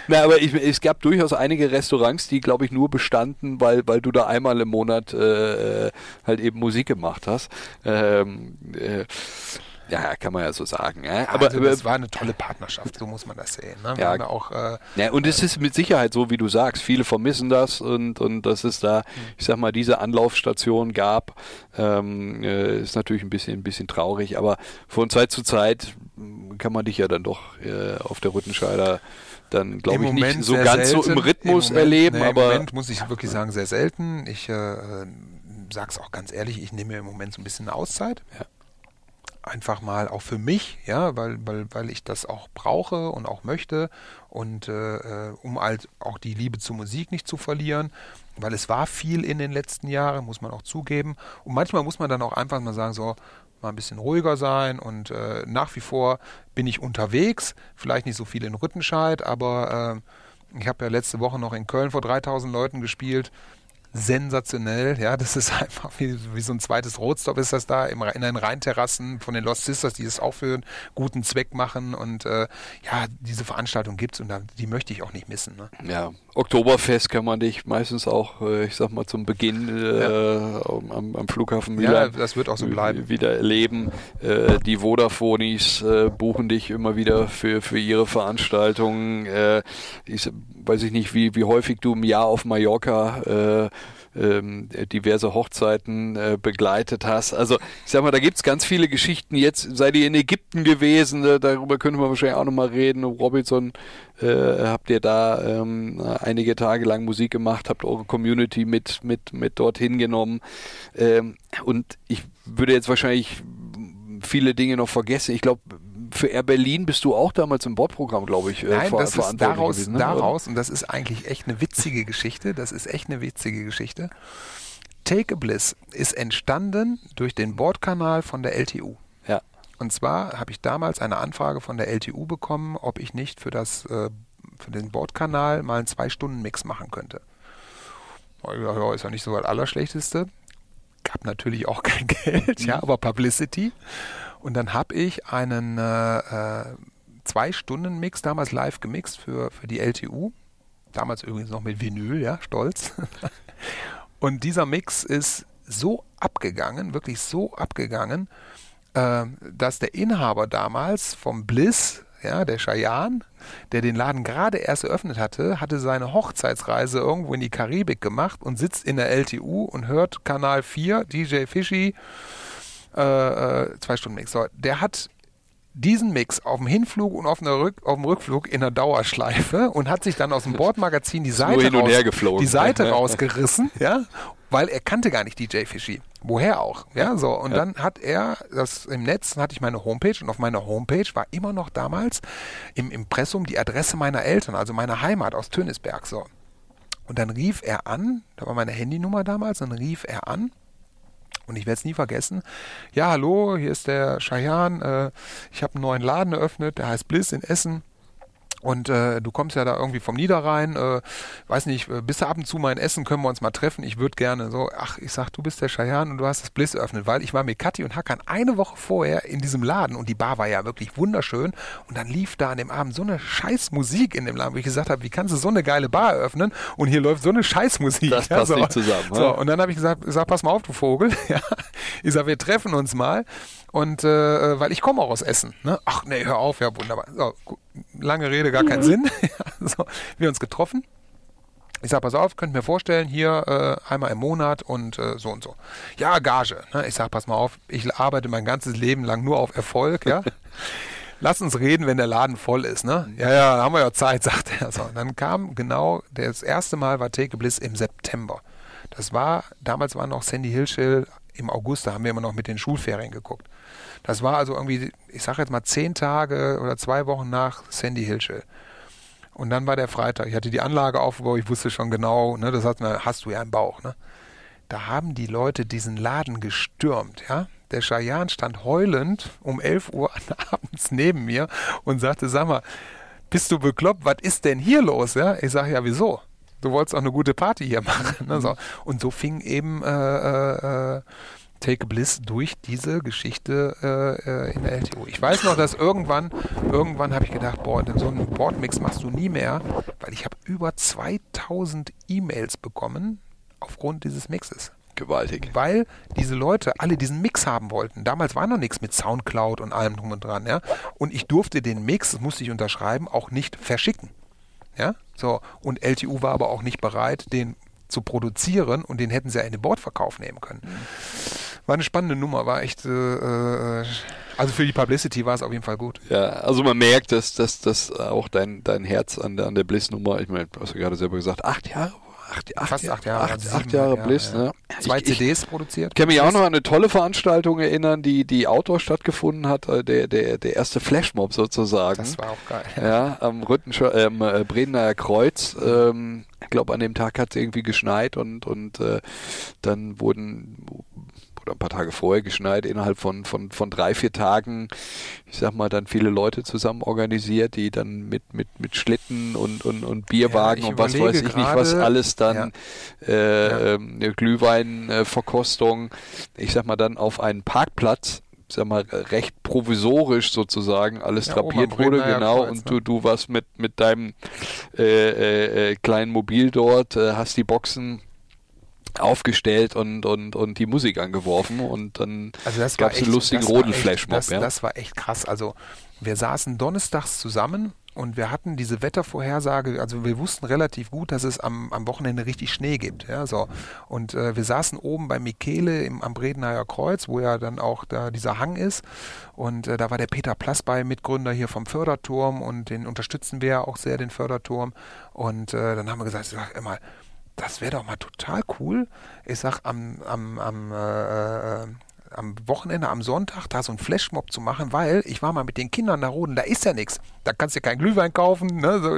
Na, aber ich, es gab durchaus einige Restaurants, die, glaube ich, nur bestanden, weil, weil du da einmal im Monat äh, halt eben Musik gemacht hast. Ähm, äh, ja, kann man ja so sagen. Ja. Aber also das war eine [laughs] tolle Partnerschaft, so muss man das sehen. Ne? Ja, auch, äh, ja, und es ist mit Sicherheit so, wie du sagst. Viele vermissen das und, und dass es da, ich sag mal, diese Anlaufstation gab, ähm, äh, ist natürlich ein bisschen, ein bisschen traurig. Aber von Zeit zu Zeit kann man dich ja dann doch äh, auf der Rüttenscheider dann glaube ich nicht so ganz selten, so im Rhythmus im Moment, erleben. Nee, aber Im Moment muss ich wirklich sagen, sehr selten. Ich äh, sag's auch ganz ehrlich, ich nehme im Moment so ein bisschen eine Auszeit. Ja einfach mal auch für mich, ja, weil, weil, weil ich das auch brauche und auch möchte und äh, äh, um halt auch die Liebe zur Musik nicht zu verlieren, weil es war viel in den letzten Jahren, muss man auch zugeben. Und manchmal muss man dann auch einfach mal sagen, so, mal ein bisschen ruhiger sein und äh, nach wie vor bin ich unterwegs, vielleicht nicht so viel in Rüttenscheid, aber äh, ich habe ja letzte Woche noch in Köln vor 3000 Leuten gespielt sensationell. Ja, das ist [laughs] einfach wie, wie so ein zweites Roadstop ist das da im, in den Rheinterrassen von den Lost Sisters, die das auch für einen guten Zweck machen. Und äh, ja, diese Veranstaltung gibt's und da, die möchte ich auch nicht missen. Ne? Ja, Oktoberfest kann man dich meistens auch, äh, ich sag mal, zum Beginn äh, ja. am, am, Flughafen Müller ja, das wird auch so bleiben. wieder erleben. Äh, die Vodafonis äh, buchen dich immer wieder für, für ihre Veranstaltungen. Äh, ich weiß ich nicht, wie, wie häufig du im Jahr auf Mallorca ähm, diverse Hochzeiten äh, begleitet hast. Also ich sag mal, da gibt's ganz viele Geschichten. Jetzt seid ihr in Ägypten gewesen, äh, darüber könnte man wahrscheinlich auch nochmal reden. Robinson, äh, habt ihr da ähm, einige Tage lang Musik gemacht, habt eure Community mit, mit, mit dorthin genommen. Ähm, und ich würde jetzt wahrscheinlich viele Dinge noch vergessen. Ich glaube, für Air Berlin bist du auch damals im Bordprogramm, glaube ich, äh, Nein, ver das ist daraus, gewesen, ne? daraus, und das ist eigentlich echt eine witzige Geschichte, das ist echt eine witzige Geschichte. Take a Bliss ist entstanden durch den Bordkanal von der LTU. Ja. Und zwar habe ich damals eine Anfrage von der LTU bekommen, ob ich nicht für, das, äh, für den Bordkanal mal einen Zwei-Stunden-Mix machen könnte. Ja, ist ja nicht so das Allerschlechteste. Gab natürlich auch kein [laughs] Geld, ja, mhm. aber Publicity. Und dann habe ich einen äh, äh, Zwei-Stunden-Mix damals live gemixt für, für die LTU. Damals übrigens noch mit Vinyl, ja, stolz. [laughs] Und dieser Mix ist so abgegangen, wirklich so abgegangen, äh, dass der Inhaber damals vom Bliss, ja, der Cheyenne, der den Laden gerade erst eröffnet hatte, hatte seine Hochzeitsreise irgendwo in die Karibik gemacht und sitzt in der LTU und hört Kanal 4, DJ Fishy, äh, äh, zwei Stunden Mix. So, der hat diesen Mix auf dem Hinflug und auf, Rück, auf dem Rückflug in der Dauerschleife und hat sich dann aus dem [laughs] Bordmagazin die Seite, raus, die Seite [laughs] rausgerissen, ja, weil er kannte gar nicht DJ Fishy. Woher auch, ja, so. Und dann hat er das im Netz, dann hatte ich meine Homepage und auf meiner Homepage war immer noch damals im Impressum die Adresse meiner Eltern, also meiner Heimat aus Tönisberg, so. Und dann rief er an, da war meine Handynummer damals, dann rief er an und ich werde es nie vergessen. Ja, hallo, hier ist der Cheyenne. Äh, ich habe einen neuen Laden eröffnet, der heißt Bliss in Essen. Und äh, du kommst ja da irgendwie vom Niederrhein, äh, weiß nicht, äh, bist du ab und zu mal in Essen, können wir uns mal treffen. Ich würde gerne so, ach, ich sag, du bist der Cheyenne und du hast das Bliss eröffnet, weil ich war mit Kathi und Hakan eine Woche vorher in diesem Laden und die Bar war ja wirklich wunderschön und dann lief da an dem Abend so eine scheiß Musik in dem Laden, wo ich gesagt habe, wie kannst du so eine geile Bar eröffnen und hier läuft so eine Scheißmusik. Das passt ja, so. nicht zusammen. So, ja. und dann habe ich gesagt, ich sag, pass mal auf, du Vogel. [laughs] Ja. Ich sag, wir treffen uns mal und äh, weil ich komme auch aus Essen. Ne? Ach nee, hör auf, ja wunderbar. So, lange Rede, gar keinen Sinn. [laughs] Ja, so, wir uns getroffen. Ich sag, pass auf, könnt mir vorstellen, hier äh, einmal im Monat und äh, so und so. Ja, Gage. Ne? Ich sag, pass mal auf, ich arbeite mein ganzes Leben lang nur auf Erfolg, ja. [laughs] Lass uns reden, wenn der Laden voll ist, ne? Ja, ja, haben wir ja Zeit, [laughs] sagt er. So, dann kam genau, das erste Mal war Take a Bliss im September. Das war, damals war noch Sandy Hilschill im August, da haben wir immer noch mit den Schulferien geguckt. Das war also irgendwie, ich sag jetzt mal zehn Tage oder zwei Wochen nach Sandy Hilschill. Und dann war der Freitag. Ich hatte die Anlage aufgebaut, ich wusste schon genau, ne, das na, hast du ja im Bauch, ne? Da haben die Leute diesen Laden gestürmt, ja? Der Cheyenne stand heulend um 11 Uhr [laughs] abends neben mir und sagte, sag mal, bist du bekloppt? Was ist denn hier los? Ja? Ich sage, ja, wieso? Du wolltest auch eine gute Party hier [laughs] machen. Ne? So. Und so fing eben äh, äh, Take Bliss durch diese Geschichte äh, äh, in der LTO. Ich weiß noch, dass irgendwann, irgendwann habe ich gedacht, boah, so einen Boardmix machst du nie mehr, weil ich habe über 2000 E-Mails bekommen aufgrund dieses Mixes. Gewaltig. Weil diese Leute alle diesen Mix haben wollten. Damals war noch nichts mit Soundcloud und allem drum und dran, ja. Und ich durfte den Mix, das musste ich unterschreiben, auch nicht verschicken. Ja, so. Und LTU war aber auch nicht bereit, den zu produzieren und den hätten sie ja in den Bordverkauf nehmen können. War eine spannende Nummer, war echt, äh, äh, also für die Publicity war es auf jeden Fall gut. Ja, also man merkt, dass, dass, dass auch dein, dein Herz an der, an der Bliss-Nummer, ich meine, du hast ja gerade selber gesagt, acht Jahre? Acht, acht, Fast acht Jahre. Acht, acht Jahre ja, Bliss, ja. ne? Zwei Ich- ich- CDs produziert. Ich kann mich auch noch an eine tolle Veranstaltung erinnern, die, die Outdoor stattgefunden hat, äh, der, der, der erste Flashmob sozusagen. Das war auch geil. Ja, am Rüttenscher, ähm, äh, Bredener Kreuz. Ähm, ich glaube, an dem Tag hat es irgendwie geschneit und, und äh, dann wurden oder ein paar Tage vorher geschneit, innerhalb von, von, von drei, vier Tagen, ich sag mal, dann viele Leute zusammen organisiert, die dann mit, mit, mit Schlitten und, und, und Bierwagen ich und was weiß ich nicht, was alles dann Ja. äh, ähm, Glühweinverkostung, ich sag mal, dann auf einen Parkplatz ich sag mal, recht provisorisch sozusagen alles Ja, drapiert wurde, genau, Kreuz, und ne? du, du warst mit, mit deinem äh, äh, äh, kleinen Mobil dort, äh, hast die Boxen aufgestellt und, und, und die Musik angeworfen und dann Also gab es einen lustigen Rodelflashmob. Das, Ja? das war echt krass. Also wir saßen donnerstags zusammen und wir hatten diese Wettervorhersage, also wir wussten relativ gut, dass es am, am Wochenende richtig Schnee gibt. Ja, so. Und äh, wir saßen oben bei Michele im, am Bredeneier Kreuz, wo ja dann auch da dieser Hang ist. Und äh, da war der Peter Plass bei, Mitgründer hier vom Förderturm und den unterstützen wir ja auch sehr, den Förderturm. Und äh, dann haben wir gesagt, ich sag immer, das wäre doch mal total cool. Ich sag, am, am, am, äh, äh, am Wochenende, am Sonntag, da so einen Flashmob zu machen, weil ich war mal mit den Kindern da rodeln, da ist ja nichts. Da kannst du ja keinen Glühwein kaufen, ne? so,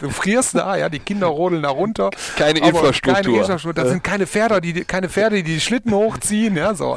du frierst da, ja, die Kinder rodeln da runter. Keine Infrastruktur. Keine Infrastruktur. Das sind keine Pferde, die keine Pferde, die die Schlitten hochziehen, ja, so.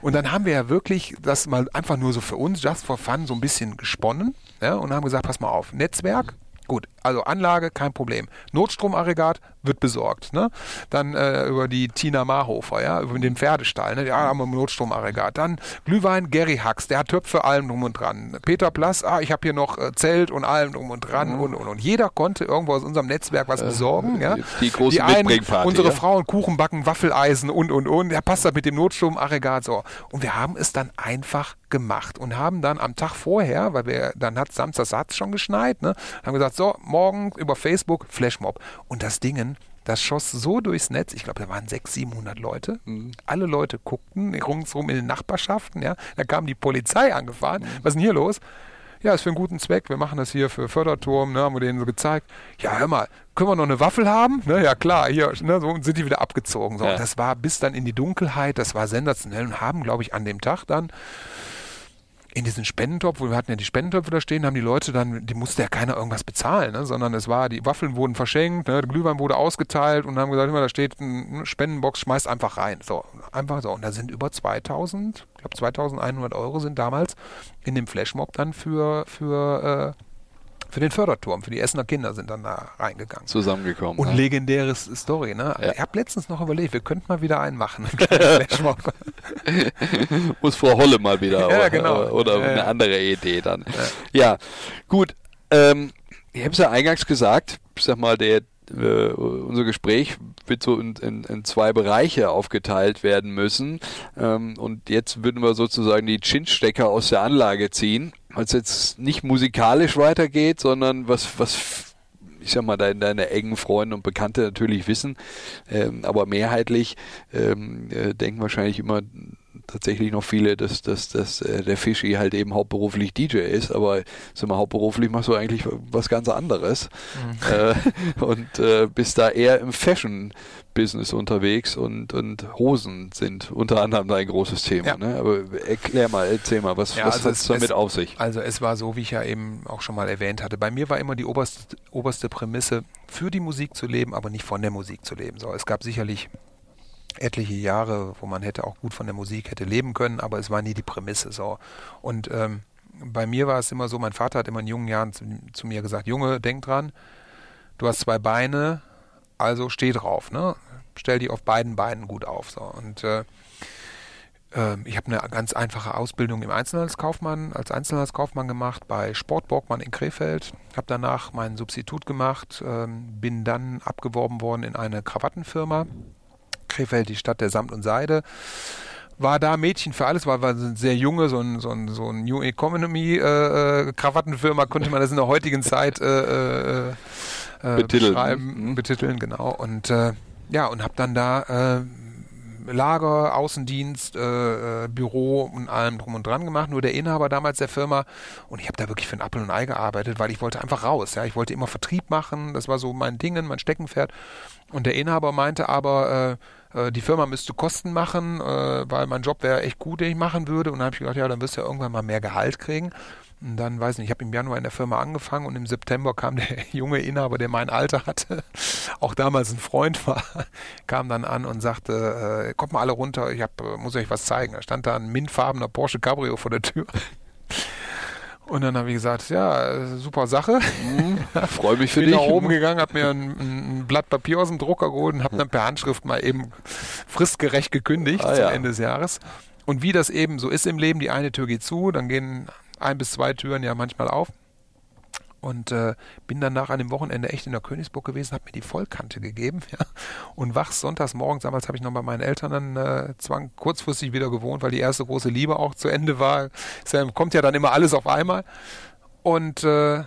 Und dann haben wir ja wirklich das mal einfach nur so für uns, just for fun, so ein bisschen gesponnen, ja, und haben gesagt, pass mal auf, Netzwerk, Gut, also Anlage, kein Problem. Notstromaggregat wird besorgt. Ne? Dann äh, über die Tina Marhofer, ja, über den Pferdestall, ne? ja, haben wir ein Notstromaggregat. Dann Glühwein, Gary Hacks, der hat Töpfe, allem drum und dran. Peter Plass, ah, ich habe hier noch äh, Zelt und allem drum und dran mhm. und, und, und. Jeder konnte irgendwo aus unserem Netzwerk was besorgen. Ja? Die große die einen, Unsere ja? Frauen Kuchen backen, Waffeleisen und, und, und. Ja, passt das mit dem Notstromaggregat so. Und wir haben es dann einfach gemacht und haben dann am Tag vorher, weil wir, dann hat Samstag hat schon geschneit, ne, haben gesagt, so, morgen über Facebook Flashmob. Und das Dingen, das schoss so durchs Netz, ich glaube, da waren 600, 700 Leute. Mhm. Alle Leute guckten ringsrum in den Nachbarschaften, ja. Da kam die Polizei angefahren. Mhm. Was ist denn hier los? Ja, ist für einen guten Zweck. Wir machen das hier für Förderturm, ne, haben wir denen so gezeigt. Ja, hör mal, können wir noch eine Waffel haben? Ne, ja, klar, hier, ne, so sind die wieder abgezogen. So, ja. das war bis dann in die Dunkelheit, das war sensationell und haben, glaube ich, an dem Tag dann in diesen Spendentopf, wo wir hatten ja die Spendentöpfe da stehen, haben die Leute dann, die musste ja keiner irgendwas bezahlen, ne? sondern es war, die Waffeln wurden verschenkt, ne? der Glühwein wurde ausgeteilt und haben gesagt, immer da steht eine Spendenbox, schmeißt einfach rein. So, einfach so. Und da sind über 2000, ich glaube 2100 Euro sind damals in dem Flashmob dann für, für äh, für den Förderturm, für die Essener Kinder sind dann da reingegangen. Zusammengekommen. Und ja. legendäres Story, ne? Ja. Ich habe letztens noch überlegt, wir könnten mal wieder einen machen. [laughs] [laughs] Muss Frau Holle mal wieder. ja, oder, genau. Oder eine andere Idee dann. Ja, gut. Ähm, ich habe es ja eingangs gesagt, ich sag mal, der, äh, unser Gespräch wird so in, in, in, zwei Bereiche aufgeteilt werden müssen. Ähm, und jetzt würden wir sozusagen die Chinstecker aus der Anlage ziehen es jetzt nicht musikalisch weitergeht, sondern was, was ich sag mal, deine, deine engen Freunde und Bekannte natürlich wissen, ähm, aber mehrheitlich ähm, äh, denken wahrscheinlich immer tatsächlich noch viele, dass, dass, dass äh, der Fischi halt eben hauptberuflich DJ ist, aber sag mal, hauptberuflich machst du eigentlich was ganz anderes mhm. äh, [laughs] und äh, bist da eher im Fashion Business unterwegs und, und Hosen sind unter anderem dein großes Thema. Ja. Ne? Aber erklär mal, erzähl mal, was, ja, was also hat es damit auf sich? Also es war so, wie ich ja eben auch schon mal erwähnt hatte. Bei mir war immer die oberste, oberste Prämisse, für die Musik zu leben, aber nicht von der Musik zu leben. So, es gab sicherlich etliche Jahre, wo man hätte auch gut von der Musik hätte leben können, aber es war nie die Prämisse. So. Und ähm, bei mir war es immer so, mein Vater hat immer in jungen Jahren zu, zu mir gesagt, Junge, denk dran, du hast zwei Beine, also steh drauf. Ne? Stell die auf beiden Beinen gut auf. So. Und äh, äh, ich habe eine ganz einfache Ausbildung im Einzelhandelskaufmann, als Einzelhandelskaufmann gemacht bei Sport Borgmann in Krefeld. Habe danach mein Substitut gemacht, äh, bin dann abgeworben worden in eine Krawattenfirma. Krefeld, die Stadt der Samt und Seide war da Mädchen für alles, war, war sehr junge, so ein, so ein, so ein New Economy äh, äh, Krawattenfirma, könnte man das in der heutigen Zeit äh, äh, äh betiteln. beschreiben, mhm. betiteln, genau. Und äh, ja, und habe dann da äh, Lager, Außendienst, äh, äh, Büro und allem drum und dran gemacht. Nur der Inhaber damals der Firma und ich habe da wirklich für ein Apfel und Ei gearbeitet, weil ich wollte einfach raus. Ja, ich wollte immer Vertrieb machen. Das war so mein Ding, mein Steckenpferd. Und der Inhaber meinte aber, äh, äh, die Firma müsste Kosten machen, äh, weil mein Job wäre echt gut, den ich machen würde. Und dann habe ich gedacht, ja, dann wirst du ja irgendwann mal mehr Gehalt kriegen. Und dann, weiß nicht, ich habe im Januar in der Firma angefangen und im September kam der [laughs] junge Inhaber, der mein Alter hatte, [laughs] auch damals ein Freund war, [laughs] kam dann an und sagte, äh, kommt mal alle runter, ich hab, äh, muss euch was zeigen. Da stand da ein mintfarbener Porsche Cabrio vor der Tür. Und dann habe ich gesagt, ja, super Sache. Mhm, Freue mich für Bin dich. Bin nach oben gegangen, habe mir ein, ein, Blatt Papier aus dem Drucker geholt und habe dann per Handschrift mal eben fristgerecht gekündigt ah, zum ja. Ende des Jahres. Und wie das eben so ist im Leben, die eine Tür geht zu, dann gehen ein bis zwei Türen ja manchmal auf. Und äh, bin dann nach einem Wochenende echt in der Königsburg gewesen, habe mir die Vollkante gegeben [laughs] ja, und wach sonntags morgens, damals habe ich noch bei meinen Eltern dann äh, zwang kurzfristig wieder gewohnt, weil die erste große Liebe auch zu Ende war. Es kommt ja dann immer alles auf einmal. Und äh,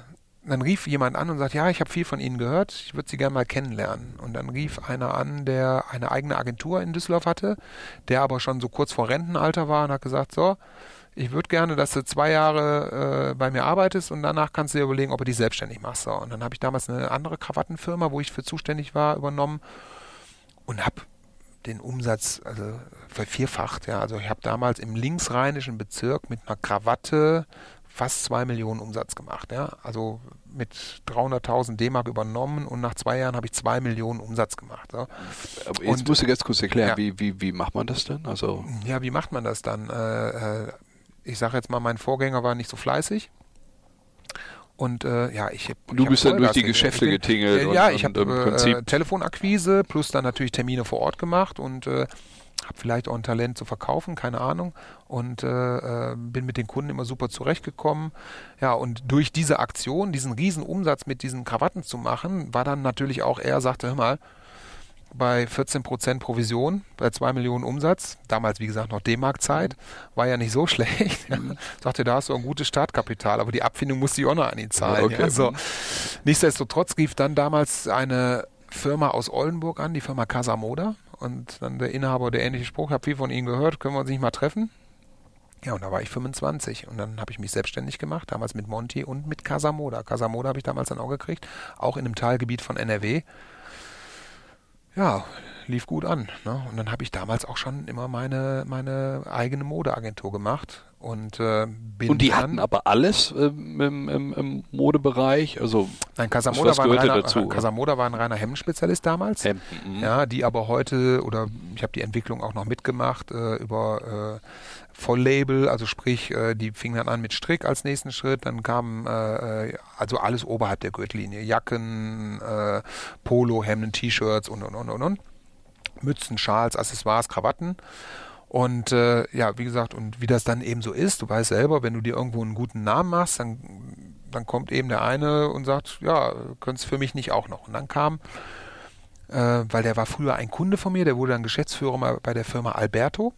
dann rief jemand an und sagt, ja, ich habe viel von Ihnen gehört, ich würde Sie gerne mal kennenlernen. Und dann rief einer an, der eine eigene Agentur in Düsseldorf hatte, der aber schon so kurz vor Rentenalter war und hat gesagt, so, ich würde gerne, dass du zwei Jahre äh, bei mir arbeitest und danach kannst du dir überlegen, ob du dich selbstständig machst. So. Und dann habe ich damals eine andere Krawattenfirma, wo ich für zuständig war, übernommen und habe den Umsatz also vervierfacht. Ja. Also ich habe damals im linksrheinischen Bezirk mit einer Krawatte fast zwei Millionen Umsatz gemacht. Ja. Also mit 300.000 D-Mark übernommen und nach zwei Jahren habe ich zwei Millionen Umsatz gemacht. So. Jetzt und, musst du ganz kurz erklären, ja. wie, wie, wie macht man das denn? Also ja, wie macht man das dann? Äh, äh ich sage jetzt mal, mein Vorgänger war nicht so fleißig Und äh, ja, ich, ich Du bist dann durch die Geschäfte gegeben. getingelt Äh, und- ja, ich und habe im äh, Telefonakquise plus dann natürlich Termine vor Ort gemacht und äh, habe vielleicht auch ein Talent zu verkaufen, keine Ahnung. Und äh, äh, bin mit den Kunden immer super zurechtgekommen. Ja, und durch diese Aktion, diesen riesen Umsatz mit diesen Krawatten zu machen, war dann natürlich auch, er sagte, hör mal, bei 14% Provision, bei 2 Millionen Umsatz, damals wie gesagt noch D-Mark-Zeit, war ja nicht so [laughs] schlecht. Mhm. Sagte, da hast du ein gutes Startkapital, aber die Abfindung musste ich auch noch an ihn zahlen. Okay. Ja, so. Nichtsdestotrotz rief dann damals eine Firma aus Oldenburg an, die Firma Casamoda. Und dann der Inhaber, der ähnliche Spruch, habe viel von Ihnen gehört, können wir uns nicht mal treffen? Ja, und da war ich 25 und dann habe ich mich selbstständig gemacht, damals mit Monty und mit Casamoda. Casamoda habe ich damals dann auch gekriegt, auch in einem Teilgebiet von NRW. Ja, lief gut an. Ne? Und dann habe ich damals auch schon immer meine, meine eigene Modeagentur gemacht und äh, bin Und die dann, hatten aber alles ähm, im, im, Modebereich, also Nein, Casamoda war, ein reiner, dazu? Casamoda war ein reiner Hemdenspezialist damals. Hemden. mhm. Ja, die aber heute, oder ich habe die Entwicklung auch noch mitgemacht, äh, über äh, Volllabel, also sprich, äh, die fingen dann an mit Strick als nächsten Schritt, dann kam äh, äh, also alles oberhalb der Gürtellinie, Jacken, äh, Polo, Hemden, T-Shirts und, und, und, und, und. Mützen, Schals, Accessoires, Krawatten. Und äh, ja, wie gesagt, und wie das dann eben so ist, du weißt selber, wenn du dir irgendwo einen guten Namen machst, dann, dann kommt eben der eine und sagt, ja, könntest für mich nicht auch noch. Und dann kam, äh, weil der war früher ein Kunde von mir, der wurde dann Geschäftsführer bei der Firma Alberto.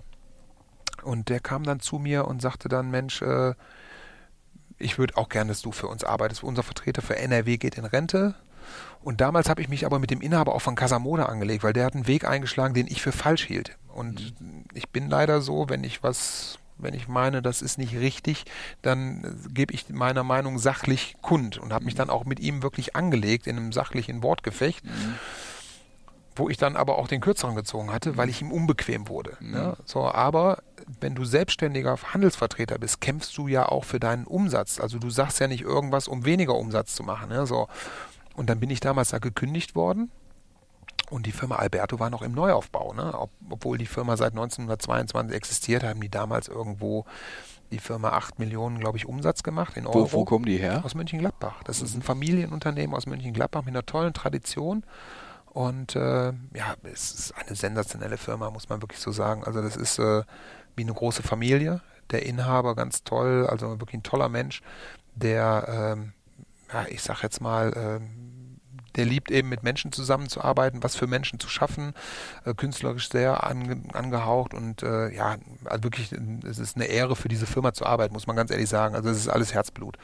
Und der kam dann zu mir und sagte dann, Mensch, äh, ich würde auch gerne, dass du für uns arbeitest. Unser Vertreter für NRW geht in Rente. Und damals habe ich mich aber mit dem Inhaber auch von Casamoda angelegt, weil der hat einen Weg eingeschlagen, den ich für falsch hielt. Und ich bin leider so, wenn ich was, wenn ich meine, das ist nicht richtig, dann gebe ich meiner Meinung sachlich kund und habe mich dann auch mit ihm wirklich angelegt in einem sachlichen Wortgefecht wo ich dann aber auch den Kürzeren gezogen hatte, weil ich ihm unbequem wurde. Ne? So, aber wenn du selbstständiger Handelsvertreter bist, kämpfst du ja auch für deinen Umsatz. Also du sagst ja nicht irgendwas, um weniger Umsatz zu machen. Ne? So. Und dann bin ich damals da gekündigt worden. Und die Firma Alberto war noch im Neuaufbau. Ne? Ob, obwohl die Firma seit 1922 existiert, haben die damals irgendwo die Firma 8 Millionen, glaube ich, Umsatz gemacht in Euro. Wo, wo kommen die her? Aus Mönchengladbach. Das ist ein Familienunternehmen aus Mönchengladbach mit einer tollen Tradition. Und äh, ja, es ist eine sensationelle Firma, muss man wirklich so sagen. Also das ist äh, wie eine große Familie. Der Inhaber ganz toll, also wirklich ein toller Mensch, der, ähm, ja, ich sag jetzt mal, ähm, der liebt eben mit Menschen zusammenzuarbeiten, was für Menschen zu schaffen, äh, künstlerisch sehr ange angehaucht und äh, ja, also wirklich, es ist eine Ehre für diese Firma zu arbeiten, muss man ganz ehrlich sagen. Also es ist alles Herzblut.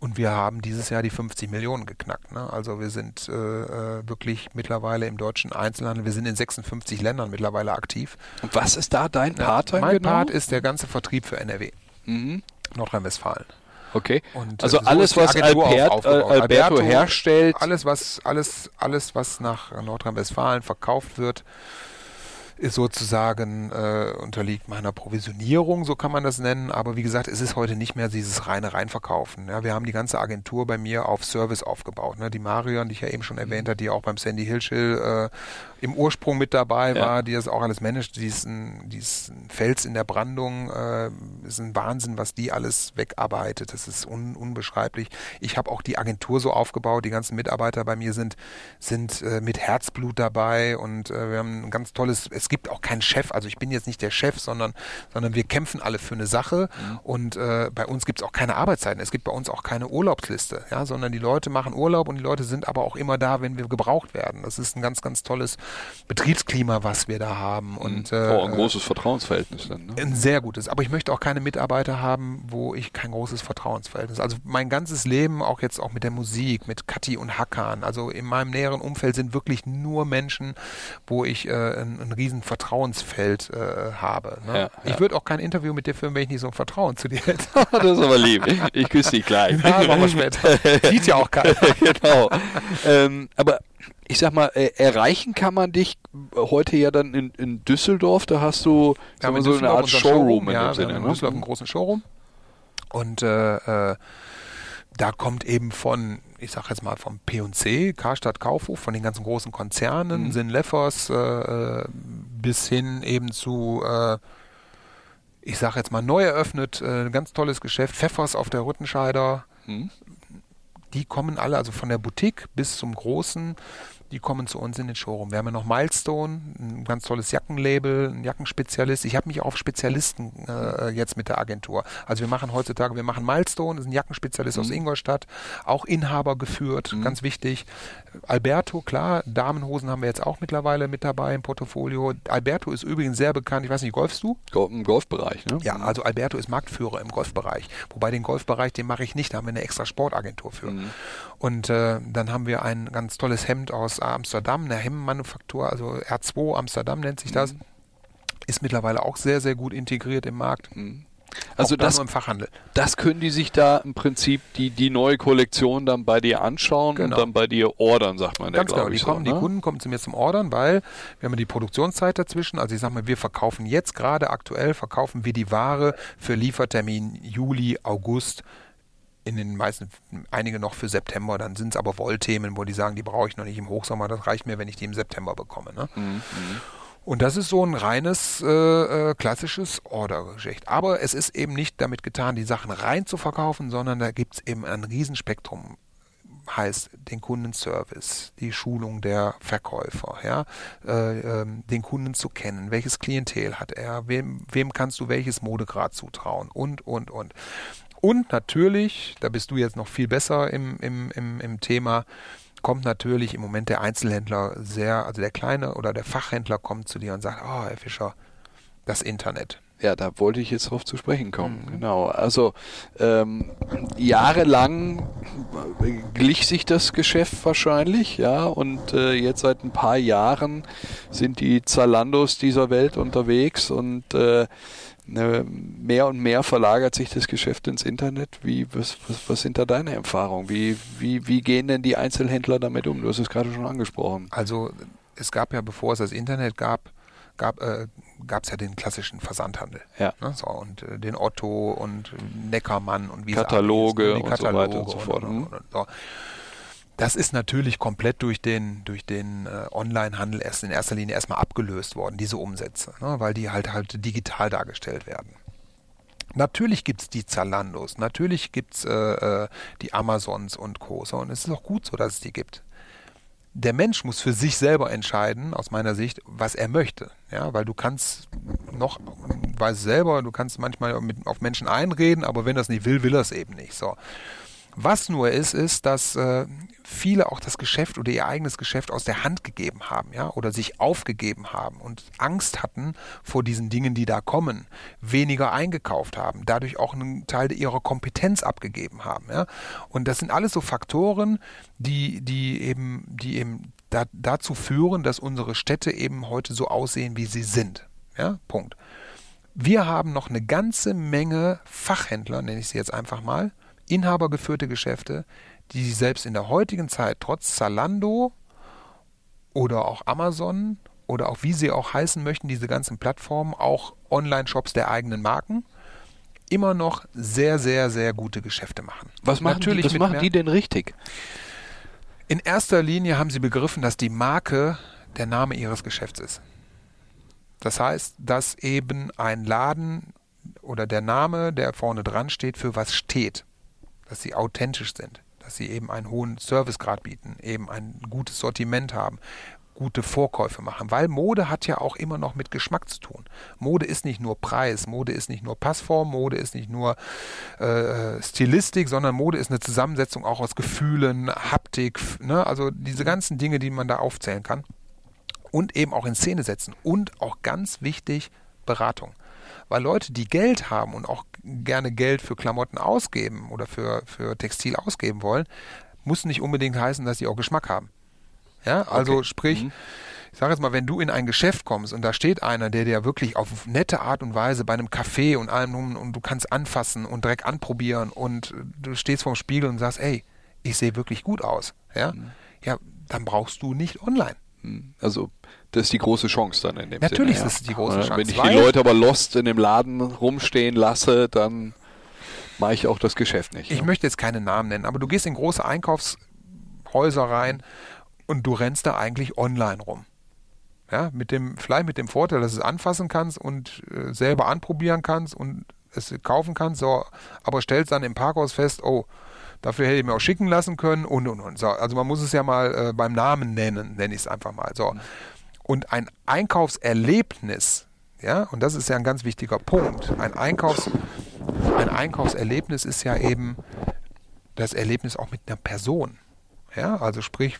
Und wir haben dieses Jahr die 50 Millionen geknackt. Ne? Also wir sind äh, äh, wirklich mittlerweile im deutschen Einzelhandel, wir sind in 56 Ländern mittlerweile aktiv. Und was ist da dein Ja, Part dann mein genau? Part ist der ganze Vertrieb für NRW, mhm. Nordrhein-Westfalen. Okay. Und, also äh, so alles, was Albert, äh. Alberto, herstellt, Alles, was, alles, alles, was nach Nordrhein-Westfalen verkauft wird, ist sozusagen äh, unterliegt meiner Provisionierung, so kann man das nennen. Aber wie gesagt, es ist heute nicht mehr dieses reine Reinverkaufen. Ja, wir haben die ganze Agentur bei mir auf Service aufgebaut. Ne? Die Marion, die ich ja eben schon erwähnt habe, die auch beim Sandy Hilschill im Ursprung mit dabei Ja. war, die das auch alles managt. Die ist ein, die ist ein Fels in der Brandung. Äh, ist ein Wahnsinn, was die alles wegarbeitet. Das ist un, unbeschreiblich. Ich habe auch die Agentur so aufgebaut. Die ganzen Mitarbeiter bei mir sind, sind äh, mit Herzblut dabei und äh, wir haben ein ganz tolles, es gibt auch keinen Chef. Also ich bin jetzt nicht der Chef, sondern, sondern wir kämpfen alle für eine Sache und äh, bei uns gibt es auch keine Arbeitszeiten. Es gibt bei uns auch keine Urlaubsliste, ja, sondern die Leute machen Urlaub und die Leute sind aber auch immer da, wenn wir gebraucht werden. Das ist ein ganz, ganz tolles Betriebsklima, was wir da haben. Und, äh, oh, ein großes Vertrauensverhältnis dann. Ne? ein sehr gutes. Aber ich möchte auch keine Mitarbeiter haben, wo ich kein großes Vertrauensverhältnis. Also mein ganzes Leben, auch jetzt auch mit der Musik, mit Kathi und Hakan, also in meinem näheren Umfeld sind wirklich nur Menschen, wo ich äh, ein, ein riesen Vertrauensfeld äh, habe. Ne? Ja, ja. Ich würde auch kein Interview mit dir führen, wenn ich nicht so ein Vertrauen zu dir hätte. [laughs] das ist aber lieb. Ich küsse dich gleich. Ja, machen wir später. [laughs] Sieht ja auch keiner. genau. Ähm, aber ich sag mal, äh, erreichen kann man dich heute ja dann in, in Düsseldorf. Da hast du in so eine Art Showroom in ja, dem Sinne. in Ne? Düsseldorf einen großen Showroom. Und äh, äh, da kommt eben von, ich sag jetzt mal, vom P&C, Karstadt Kaufhof, von den ganzen großen Konzernen, Mhm. Sinn Leffers, äh, äh, bis hin eben zu, äh, ich sag jetzt mal, neu eröffnet, ein ganz tolles Geschäft, Pfeffers auf der Rüttenscheider, Mhm. die kommen alle, also von der Boutique bis zum großen die kommen zu uns in den Showroom. Wir haben ja noch Milestone, ein ganz tolles Jackenlabel, ein Jackenspezialist. Ich habe mich auf Spezialisten äh, jetzt mit der Agentur. Also wir machen heutzutage, wir machen Milestone, ist ein Jackenspezialist mhm. aus Ingolstadt, auch Inhaber geführt, mhm. ganz wichtig. Alberto, klar, Damenhosen haben wir jetzt auch mittlerweile mit dabei im Portfolio. Alberto ist übrigens sehr bekannt, ich weiß nicht, golfst du? Im Golfbereich, ne? Ja, also Alberto ist Marktführer im Golfbereich. Wobei den Golfbereich, den mache ich nicht, da haben wir eine extra Sportagentur für. Mhm. Und äh, dann haben wir ein ganz tolles Hemd aus Amsterdam, eine Hemmenmanufaktur, also R2 Amsterdam nennt sich das. Mhm. Ist mittlerweile auch sehr, sehr gut integriert im Markt. Mhm. Also das, im Fachhandel. das können die sich da im Prinzip die, die neue Kollektion dann bei dir anschauen genau. und dann bei dir ordern, sagt man. Ganz genau, die, kommen, so, ne? die Kunden kommen zu mir zum Ordern, weil wir haben die Produktionszeit dazwischen. Also ich sag mal, wir verkaufen jetzt gerade aktuell, verkaufen wir die Ware für Liefertermin Juli, August in den meisten, einige noch für September, dann sind es aber Wollthemen, wo die sagen, die brauche ich noch nicht im Hochsommer, das reicht mir, wenn ich die im September bekomme. Ne? Mhm. Und das ist so ein reines äh, äh, klassisches Ordergeschicht. Aber es ist eben nicht damit getan, die Sachen rein zu verkaufen, sondern da gibt es eben ein Riesenspektrum. Heißt den Kundenservice, die Schulung der Verkäufer, ja, äh, äh, den Kunden zu kennen, welches Klientel hat er, wem, wem kannst du welches Modegrad zutrauen? Und, und, und. Und natürlich, da bist du jetzt noch viel besser im, im, im, im Thema, kommt natürlich im Moment der Einzelhändler sehr, also der kleine oder der Fachhändler kommt zu dir und sagt, oh, Herr Fischer, das Internet. Ja, da wollte ich jetzt drauf zu sprechen kommen. Mhm. Genau. Also ähm, jahrelang glich sich das Geschäft wahrscheinlich, ja, und äh, jetzt seit ein paar Jahren sind die Zalandos dieser Welt unterwegs und äh, Ne, mehr und mehr verlagert sich das Geschäft ins Internet. Wie, was, was, was sind da deine Erfahrungen? Wie, wie, wie gehen denn die Einzelhändler damit um? Du hast es gerade schon angesprochen. Also es gab ja, bevor es das Internet gab, gab äh, es ja den klassischen Versandhandel. Ja. Ne, so, und äh, den Otto und Neckermann und wie Kataloge, und, und, so weiter und so fort. Und, und, so. Das ist natürlich komplett durch den, durch den äh, Onlinehandel erst in erster Linie erstmal abgelöst worden, diese Umsätze, ne, weil die halt halt digital dargestellt werden. Natürlich gibt es die Zalandos, natürlich gibt es äh, äh, die Amazons und Co. So, und es ist auch gut so, dass es die gibt. Der Mensch muss für sich selber entscheiden, aus meiner Sicht, was er möchte. Ja, weil du kannst noch, weiß selber, du kannst manchmal mit, auf Menschen einreden, aber wenn das nicht will, will er es eben nicht. So. Was nur ist, ist, dass äh, viele auch das Geschäft oder ihr eigenes Geschäft aus der Hand gegeben haben, ja, oder sich aufgegeben haben und Angst hatten vor diesen Dingen, die da kommen, weniger eingekauft haben, dadurch auch einen Teil ihrer Kompetenz abgegeben haben, ja. Und das sind alles so Faktoren, die, die eben, die eben da, dazu führen, dass unsere Städte eben heute so aussehen, wie sie sind. Ja, Punkt. Wir haben noch eine ganze Menge Fachhändler, nenne ich sie jetzt einfach mal, inhabergeführte Geschäfte, die selbst in der heutigen Zeit trotz Zalando oder auch Amazon oder auch wie sie auch heißen möchten, diese ganzen Plattformen, auch Online-Shops der eigenen Marken, immer noch sehr, sehr, sehr gute Geschäfte machen. Was machen, Natürlich die, was machen die denn richtig? In erster Linie haben sie begriffen, dass die Marke der Name ihres Geschäfts ist. Das heißt, dass eben ein Laden oder der Name, der vorne dran steht, für was steht dass sie authentisch sind, dass sie eben einen hohen Servicegrad bieten, eben ein gutes Sortiment haben, gute Vorkäufe machen, weil Mode hat ja auch immer noch mit Geschmack zu tun. Mode ist nicht nur Preis, Mode ist nicht nur Passform, Mode ist nicht nur äh, Stilistik, sondern Mode ist eine Zusammensetzung auch aus Gefühlen, Haptik, ne? also diese ganzen Dinge, die man da aufzählen kann und eben auch in Szene setzen und auch ganz wichtig Beratung. Weil Leute, die Geld haben und auch gerne Geld für Klamotten ausgeben oder für, für Textil ausgeben wollen, muss nicht unbedingt heißen, dass sie auch Geschmack haben. Ja, also okay. sprich, mhm. ich sage jetzt mal, wenn du in ein Geschäft kommst und da steht einer, der dir wirklich auf nette Art und Weise bei einem Kaffee und allem und du kannst anfassen und direkt anprobieren und du stehst vorm Spiegel und sagst, ey, ich sehe wirklich gut aus. Ja, mhm. ja, dann brauchst du nicht online. Mhm. Also das ist die große Chance dann in dem Natürlich Sinne, ist das die große Chance. Wenn ich die Leute aber lost in dem Laden rumstehen lasse, dann mache ich auch das Geschäft nicht. Ich ja. möchte jetzt keine Namen nennen, aber du gehst in große Einkaufshäuser rein und du rennst da eigentlich online rum. Ja, mit dem, vielleicht mit dem Vorteil, dass du es anfassen kannst und äh, selber anprobieren kannst und es kaufen kannst, so, aber stellst dann im Parkhaus fest, oh, Dafür hätte ich mir auch schicken lassen können und und und. So, also man muss es ja mal äh, beim Namen nennen, nenne ich es einfach mal. So. Und ein Einkaufserlebnis, ja, und das ist ja ein ganz wichtiger Punkt. Ein, Einkaufs, ein Einkaufserlebnis ist ja eben das Erlebnis auch mit einer Person. Ja, also sprich,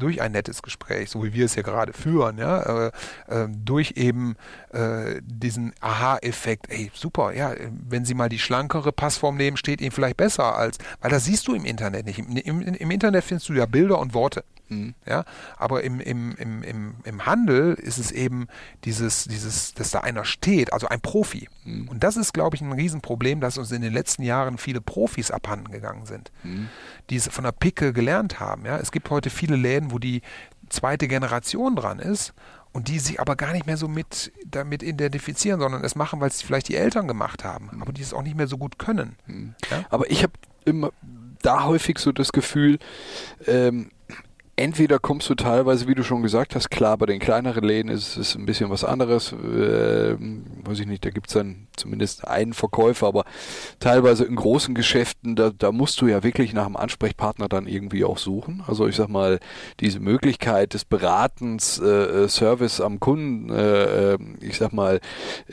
durch ein nettes Gespräch, so wie wir es hier gerade führen, ja, äh, äh, durch eben äh, diesen Aha-Effekt, ey, super, ja, wenn Sie mal die schlankere Passform nehmen, steht Ihnen vielleicht besser als, weil das siehst du im Internet nicht. Im, im, im Internet findest du ja Bilder und Worte. Mhm. Ja, aber im, im, im, im, im Handel ist es eben dieses, dieses, dass da einer steht, also ein Profi. Mhm. Und das ist, glaube ich, ein Riesenproblem, dass uns in den letzten Jahren viele Profis abhanden gegangen sind, mhm. Die es von der Picke gelernt haben. Ja, es gibt heute viele Läden, wo die zweite Generation dran ist und die sich aber gar nicht mehr so mit damit identifizieren, sondern es machen, weil es vielleicht die Eltern gemacht haben, mhm. aber die es auch nicht mehr so gut können. Mhm. Ja? Aber ich habe immer da häufig so das Gefühl, ähm, entweder kommst du teilweise, wie du schon gesagt hast, klar, bei den kleineren Läden ist es ein bisschen was anderes. Äh, weiß ich nicht, da gibt es dann zumindest einen Verkäufer, aber teilweise in großen Geschäften, da, da musst du ja wirklich nach einem Ansprechpartner dann irgendwie auch suchen. Also ich sag mal, diese Möglichkeit des Beratens, äh, Service am Kunden, äh, ich sag mal,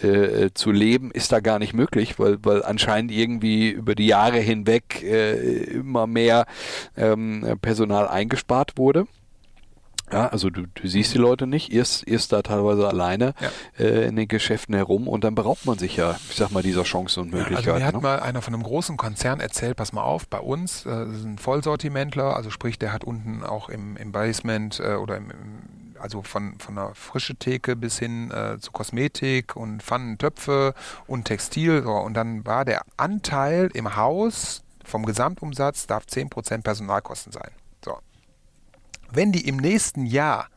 äh, zu leben, ist da gar nicht möglich, weil, weil anscheinend irgendwie über die Jahre hinweg äh, immer mehr ähm, Personal eingespart wurde. Ja, also du, du siehst die Leute nicht, erst, erst da teilweise alleine ja. äh, in den Geschäften herum und dann beraubt man sich ja, ich sag mal, dieser Chancen und Möglichkeiten. Ja, also mir hat ne? mal einer von einem großen Konzern erzählt, pass mal auf, bei uns, äh, das ist ein Vollsortimentler, also sprich, der hat unten auch im, im Basement äh, oder im, im also von, von einer frische Theke bis hin äh, zu Kosmetik und Pfannen, Töpfe und Textil. So. Und dann war der Anteil im Haus vom Gesamtumsatz darf 10% Personalkosten sein. Wenn die im nächsten Jahr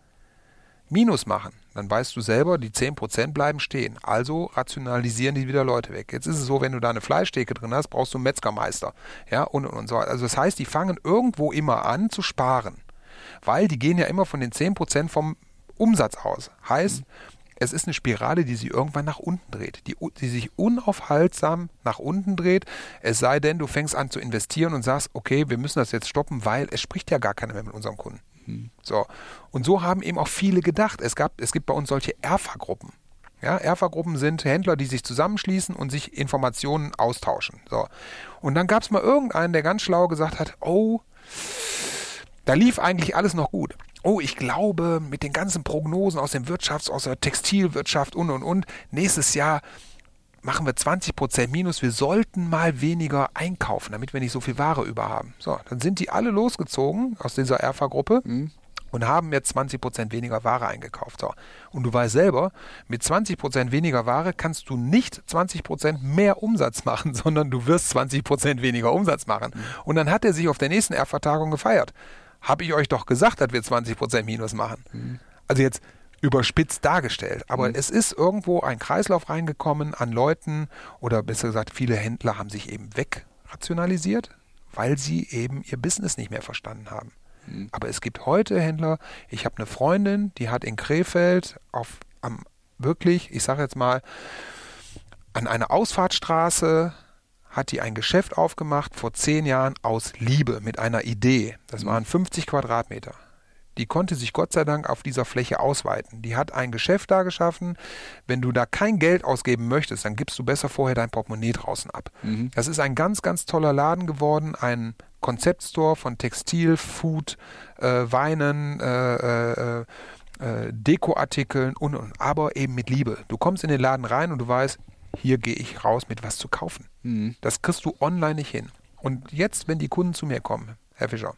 Minus machen, dann weißt du selber, die 10% bleiben stehen. Also rationalisieren die wieder Leute weg. Jetzt ist es so, wenn du da eine Fleischtheke drin hast, brauchst du einen Metzgermeister. Ja, und, und, und so. Also das heißt, die fangen irgendwo immer an zu sparen. Weil die gehen ja immer von den 10% vom Umsatz aus. Heißt, es ist eine Spirale, die sich irgendwann nach unten dreht, die, die sich unaufhaltsam nach unten dreht. Es sei denn, du fängst an zu investieren und sagst, okay, wir müssen das jetzt stoppen, weil es spricht ja gar keiner mehr mit unserem Kunden. So. Und so haben eben auch viele gedacht. Es, gab, es gibt bei uns solche ERFA-Gruppen. Ja, ERFA-Gruppen sind Händler, die sich zusammenschließen und sich Informationen austauschen. So. Und dann gab es mal irgendeinen, der ganz schlau gesagt hat, oh, da lief eigentlich alles noch gut. Oh, ich glaube, mit den ganzen Prognosen aus dem Wirtschafts-, aus der Textilwirtschaft und und und, nächstes Jahr machen wir 20% Minus, wir sollten mal weniger einkaufen, damit wir nicht so viel Ware über haben. So, dann sind die alle losgezogen aus dieser Erfa-Gruppe. Mhm. Und haben jetzt 20% weniger Ware eingekauft. So. Und du weißt selber, mit 20% weniger Ware kannst du nicht 20% mehr Umsatz [laughs] machen, sondern du wirst 20% weniger Umsatz machen. Mhm. Und dann hat er sich auf der nächsten Erfa-Tagung gefeiert. Habe ich euch doch gesagt, dass wir 20% Minus machen. Mhm. Also jetzt, überspitzt dargestellt. Aber mhm. es ist irgendwo ein Kreislauf reingekommen an Leuten oder besser gesagt, viele Händler haben sich eben wegrationalisiert, weil sie eben ihr Business nicht mehr verstanden haben. Mhm. Aber es gibt heute Händler, ich habe eine Freundin, die hat in Krefeld auf am wirklich, ich sage jetzt mal, an einer Ausfahrtsstraße hat die ein Geschäft aufgemacht vor zehn Jahren aus Liebe mit einer Idee. Das mhm. waren 50 Quadratmeter die konnte sich Gott sei Dank auf dieser Fläche ausweiten. Die hat ein Geschäft da geschaffen. Wenn du da kein Geld ausgeben möchtest, dann gibst du besser vorher dein Portemonnaie draußen ab. Mhm. Das ist ein ganz, ganz toller Laden geworden, ein Konzeptstore von Textil, Food, äh, Weinen, äh, äh, äh, Dekoartikeln und, und, aber eben mit Liebe. Du kommst in den Laden rein und du weißt, hier gehe ich raus mit was zu kaufen. Mhm. Das kriegst du online nicht hin. Und jetzt, wenn die Kunden zu mir kommen, Herr Fischer,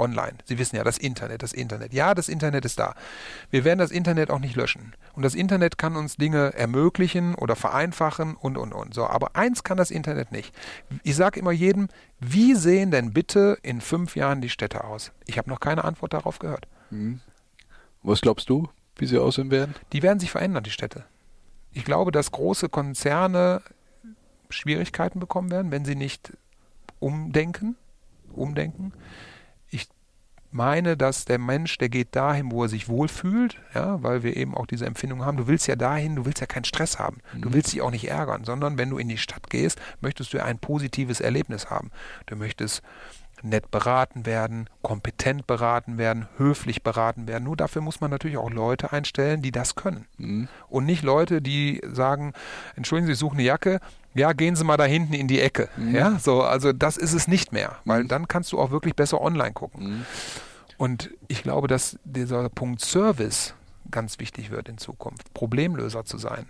online. Sie wissen ja, das Internet, das Internet. Ja, das Internet ist da. Wir werden das Internet auch nicht löschen. Und das Internet kann uns Dinge ermöglichen oder vereinfachen und, und, und. So, aber eins kann das Internet nicht. Ich sage immer jedem, wie sehen denn bitte in fünf Jahren die Städte aus? Ich habe noch keine Antwort darauf gehört. Hm. Was glaubst du, wie sie aussehen werden? Die werden sich verändern, die Städte. Ich glaube, dass große Konzerne Schwierigkeiten bekommen werden, wenn sie nicht umdenken. Umdenken meine, dass der Mensch, der geht dahin, wo er sich wohlfühlt, ja, weil wir eben auch diese Empfindung haben. Du willst ja dahin, du willst ja keinen Stress haben. Du Mhm. willst dich auch nicht ärgern, sondern wenn du in die Stadt gehst, möchtest du ein positives Erlebnis haben. Du möchtest nett beraten werden, kompetent beraten werden, höflich beraten werden. Nur dafür muss man natürlich auch Leute einstellen, die das können. Mhm. Und nicht Leute, die sagen, entschuldigen Sie, ich suche eine Jacke, ja, gehen Sie mal da hinten in die Ecke. Mhm. Ja, so, also das ist es nicht mehr, weil dann kannst du auch wirklich besser online gucken. Mhm. Und ich glaube, dass dieser Punkt Service ganz wichtig wird in Zukunft, Problemlöser zu sein.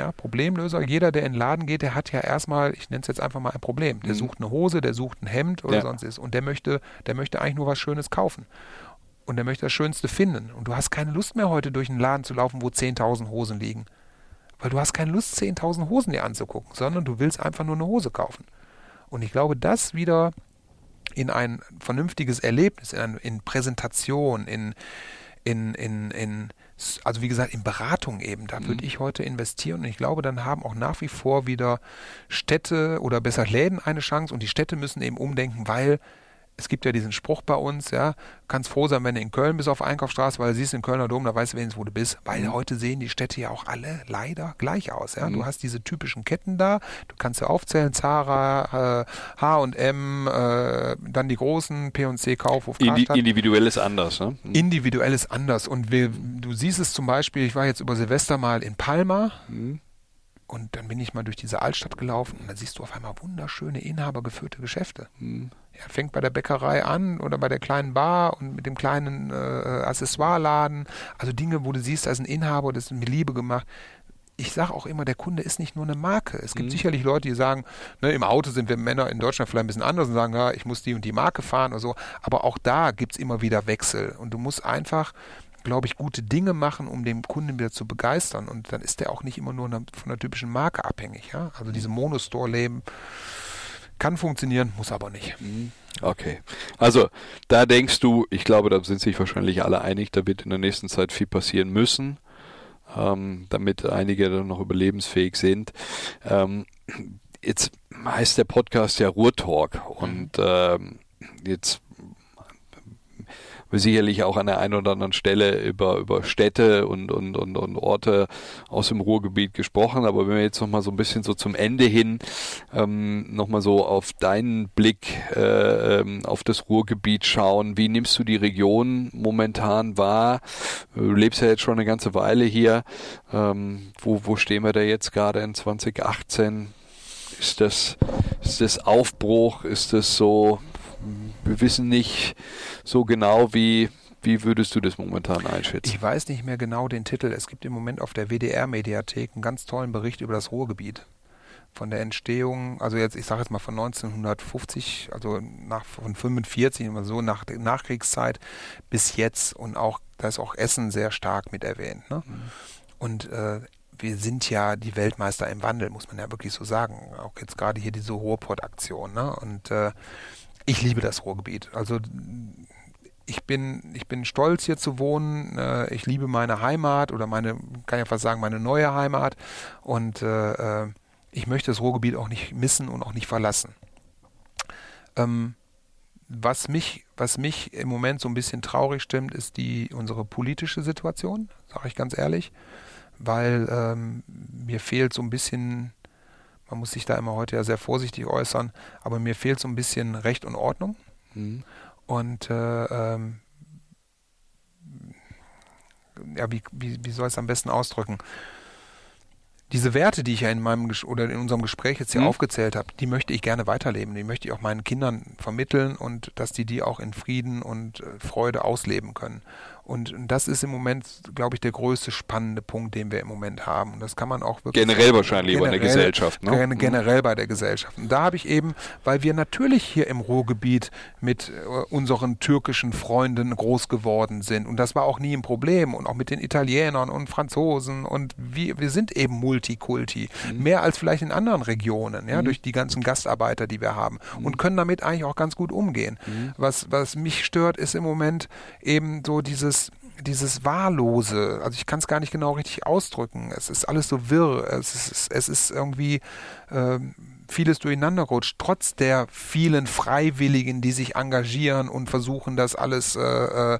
Ja, Problemlöser, jeder, der in den Laden geht, der hat ja erstmal, ich nenne es jetzt einfach mal ein Problem. Der Mhm. sucht eine Hose, der sucht ein Hemd oder Ja. sonst ist. Und der möchte, der möchte eigentlich nur was Schönes kaufen. Und der möchte das Schönste finden. Und du hast keine Lust mehr heute durch einen Laden zu laufen, wo 10.000 Hosen liegen. Weil du hast keine Lust, 10.000 Hosen dir anzugucken, sondern du willst einfach nur eine Hose kaufen. Und ich glaube, das wieder in ein vernünftiges Erlebnis, in, in Präsentation, in, in, in, in, also wie gesagt, in Beratung eben, da würde ich heute investieren und ich glaube, dann haben auch nach wie vor wieder Städte oder besser Läden eine Chance und die Städte müssen eben umdenken, weil es gibt ja diesen Spruch bei uns, ja, kannst froh sein, wenn du in Köln bist auf Einkaufsstraße, weil du siehst den Kölner Dom, da weißt du wenigstens, wo du bist. Weil heute sehen die Städte ja auch alle leider gleich aus. Ja? Du hast diese typischen Ketten da, du kannst ja aufzählen, Zara, äh, H&M, äh, dann die großen, P&C, Kaufhof, Indi individuell ist anders, ne? Mhm. Individuell ist anders. Und wir, du siehst es zum Beispiel, ich war jetzt über Silvester mal in Palma Mhm. Und dann bin ich mal durch diese Altstadt gelaufen und da siehst du auf einmal wunderschöne, inhabergeführte Geschäfte. Mhm. Ja, fängt bei der Bäckerei an oder bei der kleinen Bar und mit dem kleinen äh, Accessoireladen. Also Dinge, wo du siehst, da ist ein Inhaber, das ist mit Liebe gemacht. Ich sage auch immer, der Kunde ist nicht nur eine Marke. Es gibt sicherlich Leute, die sagen, ne, im Auto sind wir Männer in Deutschland vielleicht ein bisschen anders und sagen, ja, ich muss die und die Marke fahren oder so. Aber auch da gibt es immer wieder Wechsel. Und du musst einfach, glaube ich, gute Dinge machen, um den Kunden wieder zu begeistern. Und dann ist der auch nicht immer nur von der typischen Marke abhängig. Ja? Also diese Monostore-Leben kann funktionieren, muss aber nicht. Okay. Also, da denkst du, ich glaube, da sind sich wahrscheinlich alle einig, da wird in der nächsten Zeit viel passieren müssen, ähm, damit einige dann noch überlebensfähig sind. Ähm, jetzt heißt der Podcast ja Ruhrtalk und ähm, jetzt wir sicherlich auch an der einen oder anderen Stelle über, über Städte und, und, und, und Orte aus dem Ruhrgebiet gesprochen. Aber wenn wir jetzt nochmal so ein bisschen so zum Ende hin ähm, nochmal so auf deinen Blick äh, ähm, auf das Ruhrgebiet schauen, wie nimmst du die Region momentan wahr? Du lebst ja jetzt schon eine ganze Weile hier. Ähm, wo, wo stehen wir da jetzt gerade in 2018? Ist das, ist das Aufbruch? Ist das so, wir wissen nicht so genau, wie, wie würdest du das momentan einschätzen? Ich weiß nicht mehr genau den Titel. Es gibt im Moment auf der WDR-Mediathek einen ganz tollen Bericht über das Ruhrgebiet. Von der Entstehung, also jetzt, ich sage jetzt mal von 1950, also nach, von 45, immer so, nach der Nachkriegszeit bis jetzt und auch, da ist auch Essen sehr stark mit erwähnt. Ne? Und äh, wir sind ja die Weltmeister im Wandel, muss man ja wirklich so sagen. Auch jetzt gerade hier diese Ruhrpott-Aktion. Ne? Und äh, ich liebe das Ruhrgebiet. Also ich bin, ich bin stolz hier zu wohnen. Äh, ich liebe meine Heimat oder meine, kann ja fast sagen, meine neue Heimat. Und äh, äh, ich möchte das Ruhrgebiet auch nicht missen und auch nicht verlassen. Ähm, was mich, was mich im Moment so ein bisschen traurig stimmt, ist die unsere politische Situation, sage ich ganz ehrlich, weil ähm, mir fehlt so ein bisschen, man muss sich da immer heute ja sehr vorsichtig äußern, aber mir fehlt so ein bisschen Recht und Ordnung. Mhm. Und äh, ähm, ja, wie, wie, wie soll ich es am besten ausdrücken? Diese Werte, die ich ja in meinem Ges oder in unserem Gespräch jetzt hier Mhm. aufgezählt habe, die möchte ich gerne weiterleben. Die möchte ich auch meinen Kindern vermitteln und dass die die auch in Frieden und äh, Freude ausleben können. Und das ist im Moment, glaube ich, der größte spannende Punkt, den wir im Moment haben. Und das kann man auch wirklich Generell wahrscheinlich über eine generell- Gesellschaft, ne? gen- Generell bei der Gesellschaft. Und da habe ich eben, weil wir natürlich hier im Ruhrgebiet mit äh, unseren türkischen Freunden groß geworden sind. Und das war auch nie ein Problem. Und auch mit den Italienern und Franzosen. Und wir, wir sind eben Multikulti. Mehr als vielleicht in anderen Regionen, ja, durch die ganzen Gastarbeiter, die wir haben. Und können damit eigentlich auch ganz gut umgehen. Was, was mich stört, ist im Moment eben so dieses dieses Wahllose, also ich kann es gar nicht genau richtig ausdrücken. Es ist alles so wirr. Es ist, es ist irgendwie ähm, vieles durcheinander rutscht, trotz der vielen Freiwilligen, die sich engagieren und versuchen, das alles, äh, äh,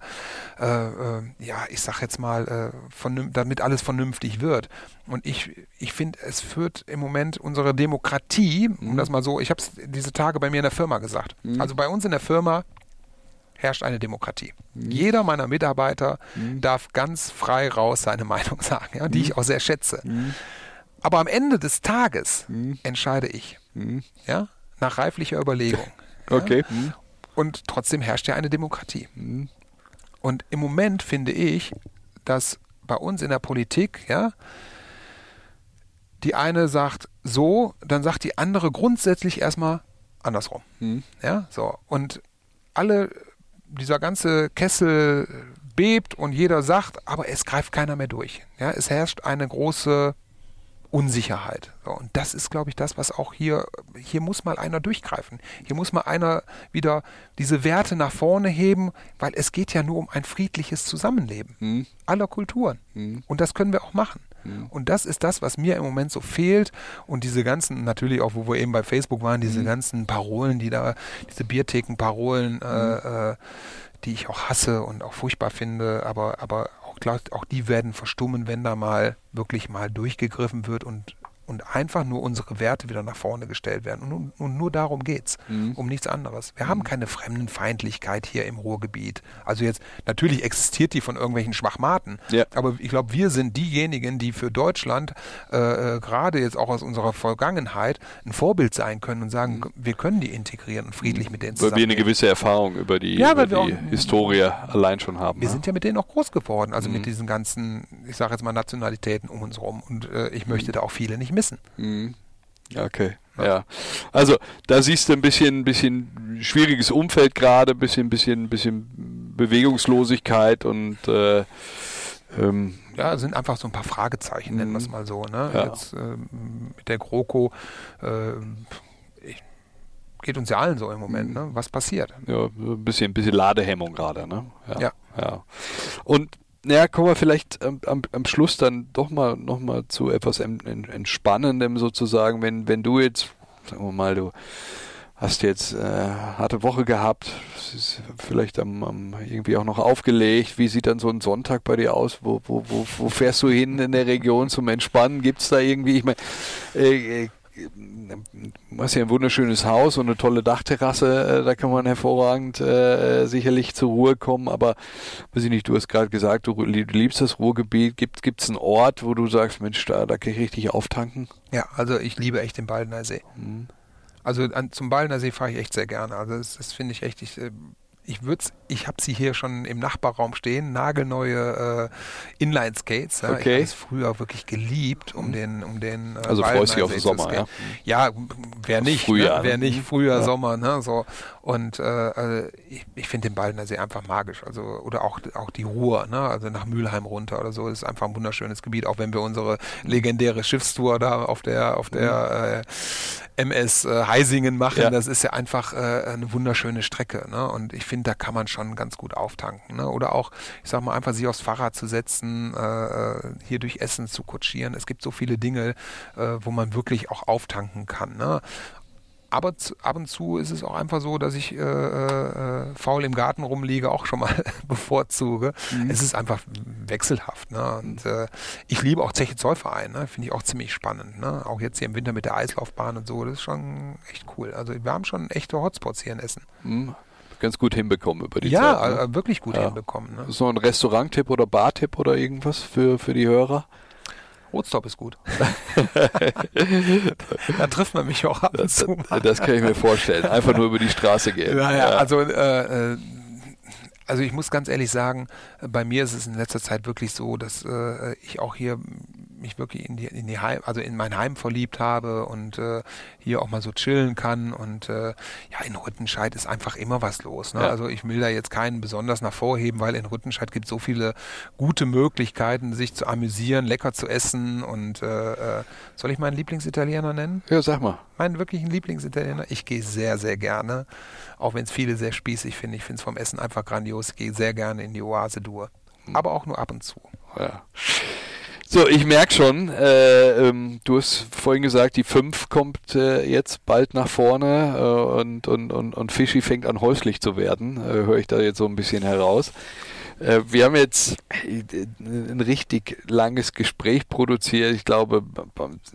äh, ja, ich sag jetzt mal, äh, damit alles vernünftig wird. Und ich, ich finde, es führt im Moment unsere Demokratie, um mhm. das mal so, ich habe es diese Tage bei mir in der Firma gesagt. Mhm. Also bei uns in der Firma herrscht eine Demokratie. Mhm. Jeder meiner Mitarbeiter mhm. darf ganz frei raus seine [laughs] Meinung sagen, ja, die mhm. ich auch sehr schätze. Mhm. Aber am Ende des Tages mhm. entscheide ich. Mhm. Ja? Nach reiflicher Überlegung. [laughs] okay. Ja? Und trotzdem herrscht ja eine Demokratie. Und im Moment finde ich, dass bei uns in der Politik, ja, die eine sagt so, dann sagt die andere grundsätzlich erstmal andersrum. Ja, so. Und alle dieser ganze Kessel bebt und jeder sagt, aber es greift keiner mehr durch. Ja, es herrscht eine große Unsicherheit. So, und das ist, glaube ich, das, was auch hier, hier muss mal einer durchgreifen. Hier muss mal einer wieder diese Werte nach vorne heben, weil es geht ja nur um ein friedliches Zusammenleben mhm. aller Kulturen. Mhm. Und das können wir auch machen. Mhm. Und das ist das, was mir im Moment so fehlt. Und diese ganzen, natürlich auch, wo wir eben bei Facebook waren, diese mhm. ganzen Parolen, die da, diese Biertheken-Parolen, äh, mhm. äh, die ich auch hasse und auch furchtbar finde, aber, aber auch, auch die werden verstummen, wenn da mal wirklich mal durchgegriffen wird und und einfach nur unsere Werte wieder nach vorne gestellt werden. Und, und nur darum geht es, mhm. um nichts anderes. Wir mhm. haben keine Fremdenfeindlichkeit hier im Ruhrgebiet. Also jetzt, natürlich existiert die von irgendwelchen Schwachmaten, ja. aber ich glaube, wir sind diejenigen, die für Deutschland äh, äh, gerade jetzt auch aus unserer Vergangenheit ein Vorbild sein können und sagen, mhm. wir können die integrieren und friedlich mhm. mit denen zusammen. Weil wir eine gewisse Erfahrung über die, ja, über die auch, Historie allein schon haben. Wir ja. sind ja mit denen auch groß geworden, also mit mhm. diesen ganzen, ich sage jetzt mal Nationalitäten um uns herum und äh, ich möchte da auch viele nicht missen. Mhm. Okay. Ja. Also da siehst du ein bisschen, bisschen schwieriges Umfeld gerade, bisschen, bisschen, bisschen Bewegungslosigkeit und äh, ähm, ja, sind einfach so ein paar Fragezeichen, nennen wir es mhm. mal so. Ne? Ja. Jetzt äh, mit der GroKo äh, geht uns ja allen so im Moment, ne? Was passiert? Ja, ein bisschen, ein bisschen Ladehemmung gerade, ne? Ja. ja. ja. Und naja, kommen wir vielleicht am, am, am Schluss dann doch mal noch mal zu etwas Entspannendem sozusagen, wenn, wenn du jetzt, sagen wir mal, du hast jetzt äh, harte Woche gehabt, vielleicht am, am, irgendwie auch noch aufgelegt. Wie sieht dann so ein Sonntag bei dir aus? Wo, wo, wo, wo fährst du hin in der Region zum Entspannen? Gibt es da irgendwie, ich meine, äh, äh du hast ja ein wunderschönes Haus und eine tolle Dachterrasse, äh, da kann man hervorragend äh, sicherlich zur Ruhe kommen, aber weiß ich nicht, du hast gerade gesagt, du, liebst das Ruhrgebiet, gibt es einen Ort, wo du sagst, Mensch, da, da kann ich richtig auftanken? Ja, also ich liebe echt den Baldener See. Mhm. Also an, zum Baldener See fahre ich echt sehr gerne. Also das, das finde ich echt, ich, äh, ich würde ich habe sie hier schon im Nachbarraum stehen, nagelneue äh, Inline-Skates. Ja. Okay. Ich habe es früher wirklich geliebt, um den, um den. Äh, also freust dich auf den Sommer, ja? Ja, wer nicht, Frühjahr, ne? wer nicht, mhm. Frühjahr, ja. Sommer, ne, so. Und äh, also ich, ich finde den Baldener See einfach magisch. Also, oder auch, auch die Ruhr, ne, also nach Mülheim runter oder so, ist einfach ein wunderschönes Gebiet, auch wenn wir unsere legendäre Schiffstour da auf der, auf der äh, MS äh, Heisingen machen, ja. das ist ja einfach äh, eine wunderschöne Strecke, ne? Und ich finde, da kann man schon ganz gut auftanken. Ne? Oder auch, ich sag mal, einfach sich aufs Fahrrad zu setzen, äh, äh, hier durch Essen zu kutschieren. Es gibt so viele Dinge, äh, wo man wirklich auch auftanken kann. Ne? Aber zu, ab und zu ist es auch einfach so, dass ich äh, äh, faul im Garten rumliege, auch schon mal [laughs] bevorzuge. Mhm. Es ist einfach wechselhaft. Ne? Und äh, ich liebe auch Zeche Zollverein, ne? finde ich auch ziemlich spannend. Ne? Auch jetzt hier im Winter mit der Eislaufbahn und so, das ist schon echt cool. Also wir haben schon echte Hotspots hier in Essen. Mhm ganz gut hinbekommen über die ja, Zeit. Ja, ne? wirklich gut ja. hinbekommen. Ne? Noch ein Restaurant-Tipp oder Bar-Tipp oder irgendwas für, für die Hörer? Rotstop ist gut. [laughs] da trifft man mich auch ab und zu. Das, das kann ich mir vorstellen. Einfach nur über die Straße gehen. Naja, ja. also äh, äh, also ich muss ganz ehrlich sagen, bei mir ist es in letzter Zeit wirklich so, dass äh, ich auch hier mich wirklich in die, in die Heim, also in mein Heim verliebt habe und äh, hier auch mal so chillen kann. Und äh, ja, in Rüttenscheid ist einfach immer was los. Ne? Ja. Also ich will da jetzt keinen besonders hervorheben, weil in Rüttenscheid gibt es so viele gute Möglichkeiten, sich zu amüsieren, lecker zu essen. Und äh, äh, soll ich meinen Lieblingsitaliener nennen? Ja, sag mal. Meinen wirklichen Lieblingsitaliener? Ich gehe sehr, sehr gerne, auch wenn es viele sehr spießig finden. Ich finde es vom Essen einfach grandios. Ich gehe sehr gerne in die Oase Dur. Hm. Aber auch nur ab und zu. Ja. So, ich merke schon, äh, ähm, du hast vorhin gesagt, die 5 kommt äh, jetzt bald nach vorne äh, und, und, und, und Fischi fängt an häuslich zu werden, äh, höre ich da jetzt so ein bisschen heraus. Äh, wir haben jetzt äh, ein richtig langes Gespräch produziert. Ich glaube,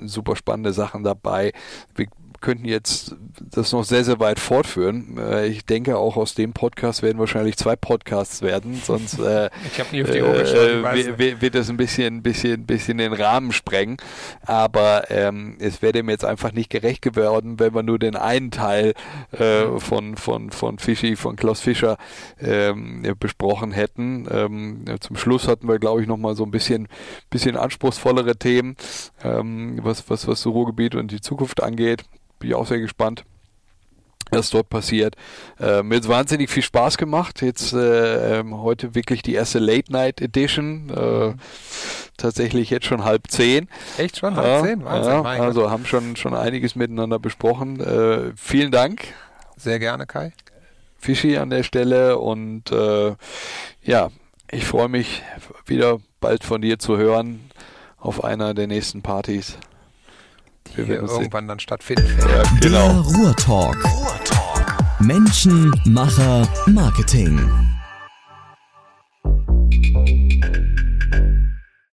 super spannende Sachen dabei. Wir könnten jetzt das noch sehr, sehr weit fortführen. Äh, ich denke, auch aus dem Podcast werden wahrscheinlich zwei Podcasts werden, sonst äh, [laughs] ich nie auf die Uhr geschaut, äh, wird das ein bisschen, bisschen, bisschen den Rahmen sprengen. Aber ähm, es wäre dem jetzt einfach nicht gerecht geworden, wenn wir nur den einen Teil äh, von, von, von Fischi, von Klaus Fischer ähm, besprochen hätten. Ähm, zum Schluss hatten wir, glaube ich, nochmal so ein bisschen, bisschen anspruchsvollere Themen, ähm, was, was, was das Ruhrgebiet und die Zukunft angeht bin ich auch sehr gespannt was dort passiert. Äh, mir hat wahnsinnig viel Spaß gemacht. Jetzt äh, ähm, heute wirklich die erste Late Night Edition. Äh, tatsächlich jetzt schon halb zehn. Echt schon halb zehn? Wahnsinn, ja, also haben schon schon einiges miteinander besprochen. Äh, vielen Dank. Sehr gerne, Kai. Fischi an der Stelle und äh, ja, ich freue mich wieder bald von dir zu hören auf einer der nächsten Partys die hier irgendwann dann stattfinden. Ja, genau. Der Ruhrtalk. Ruhrtalk. Menschen, Macher, Marketing.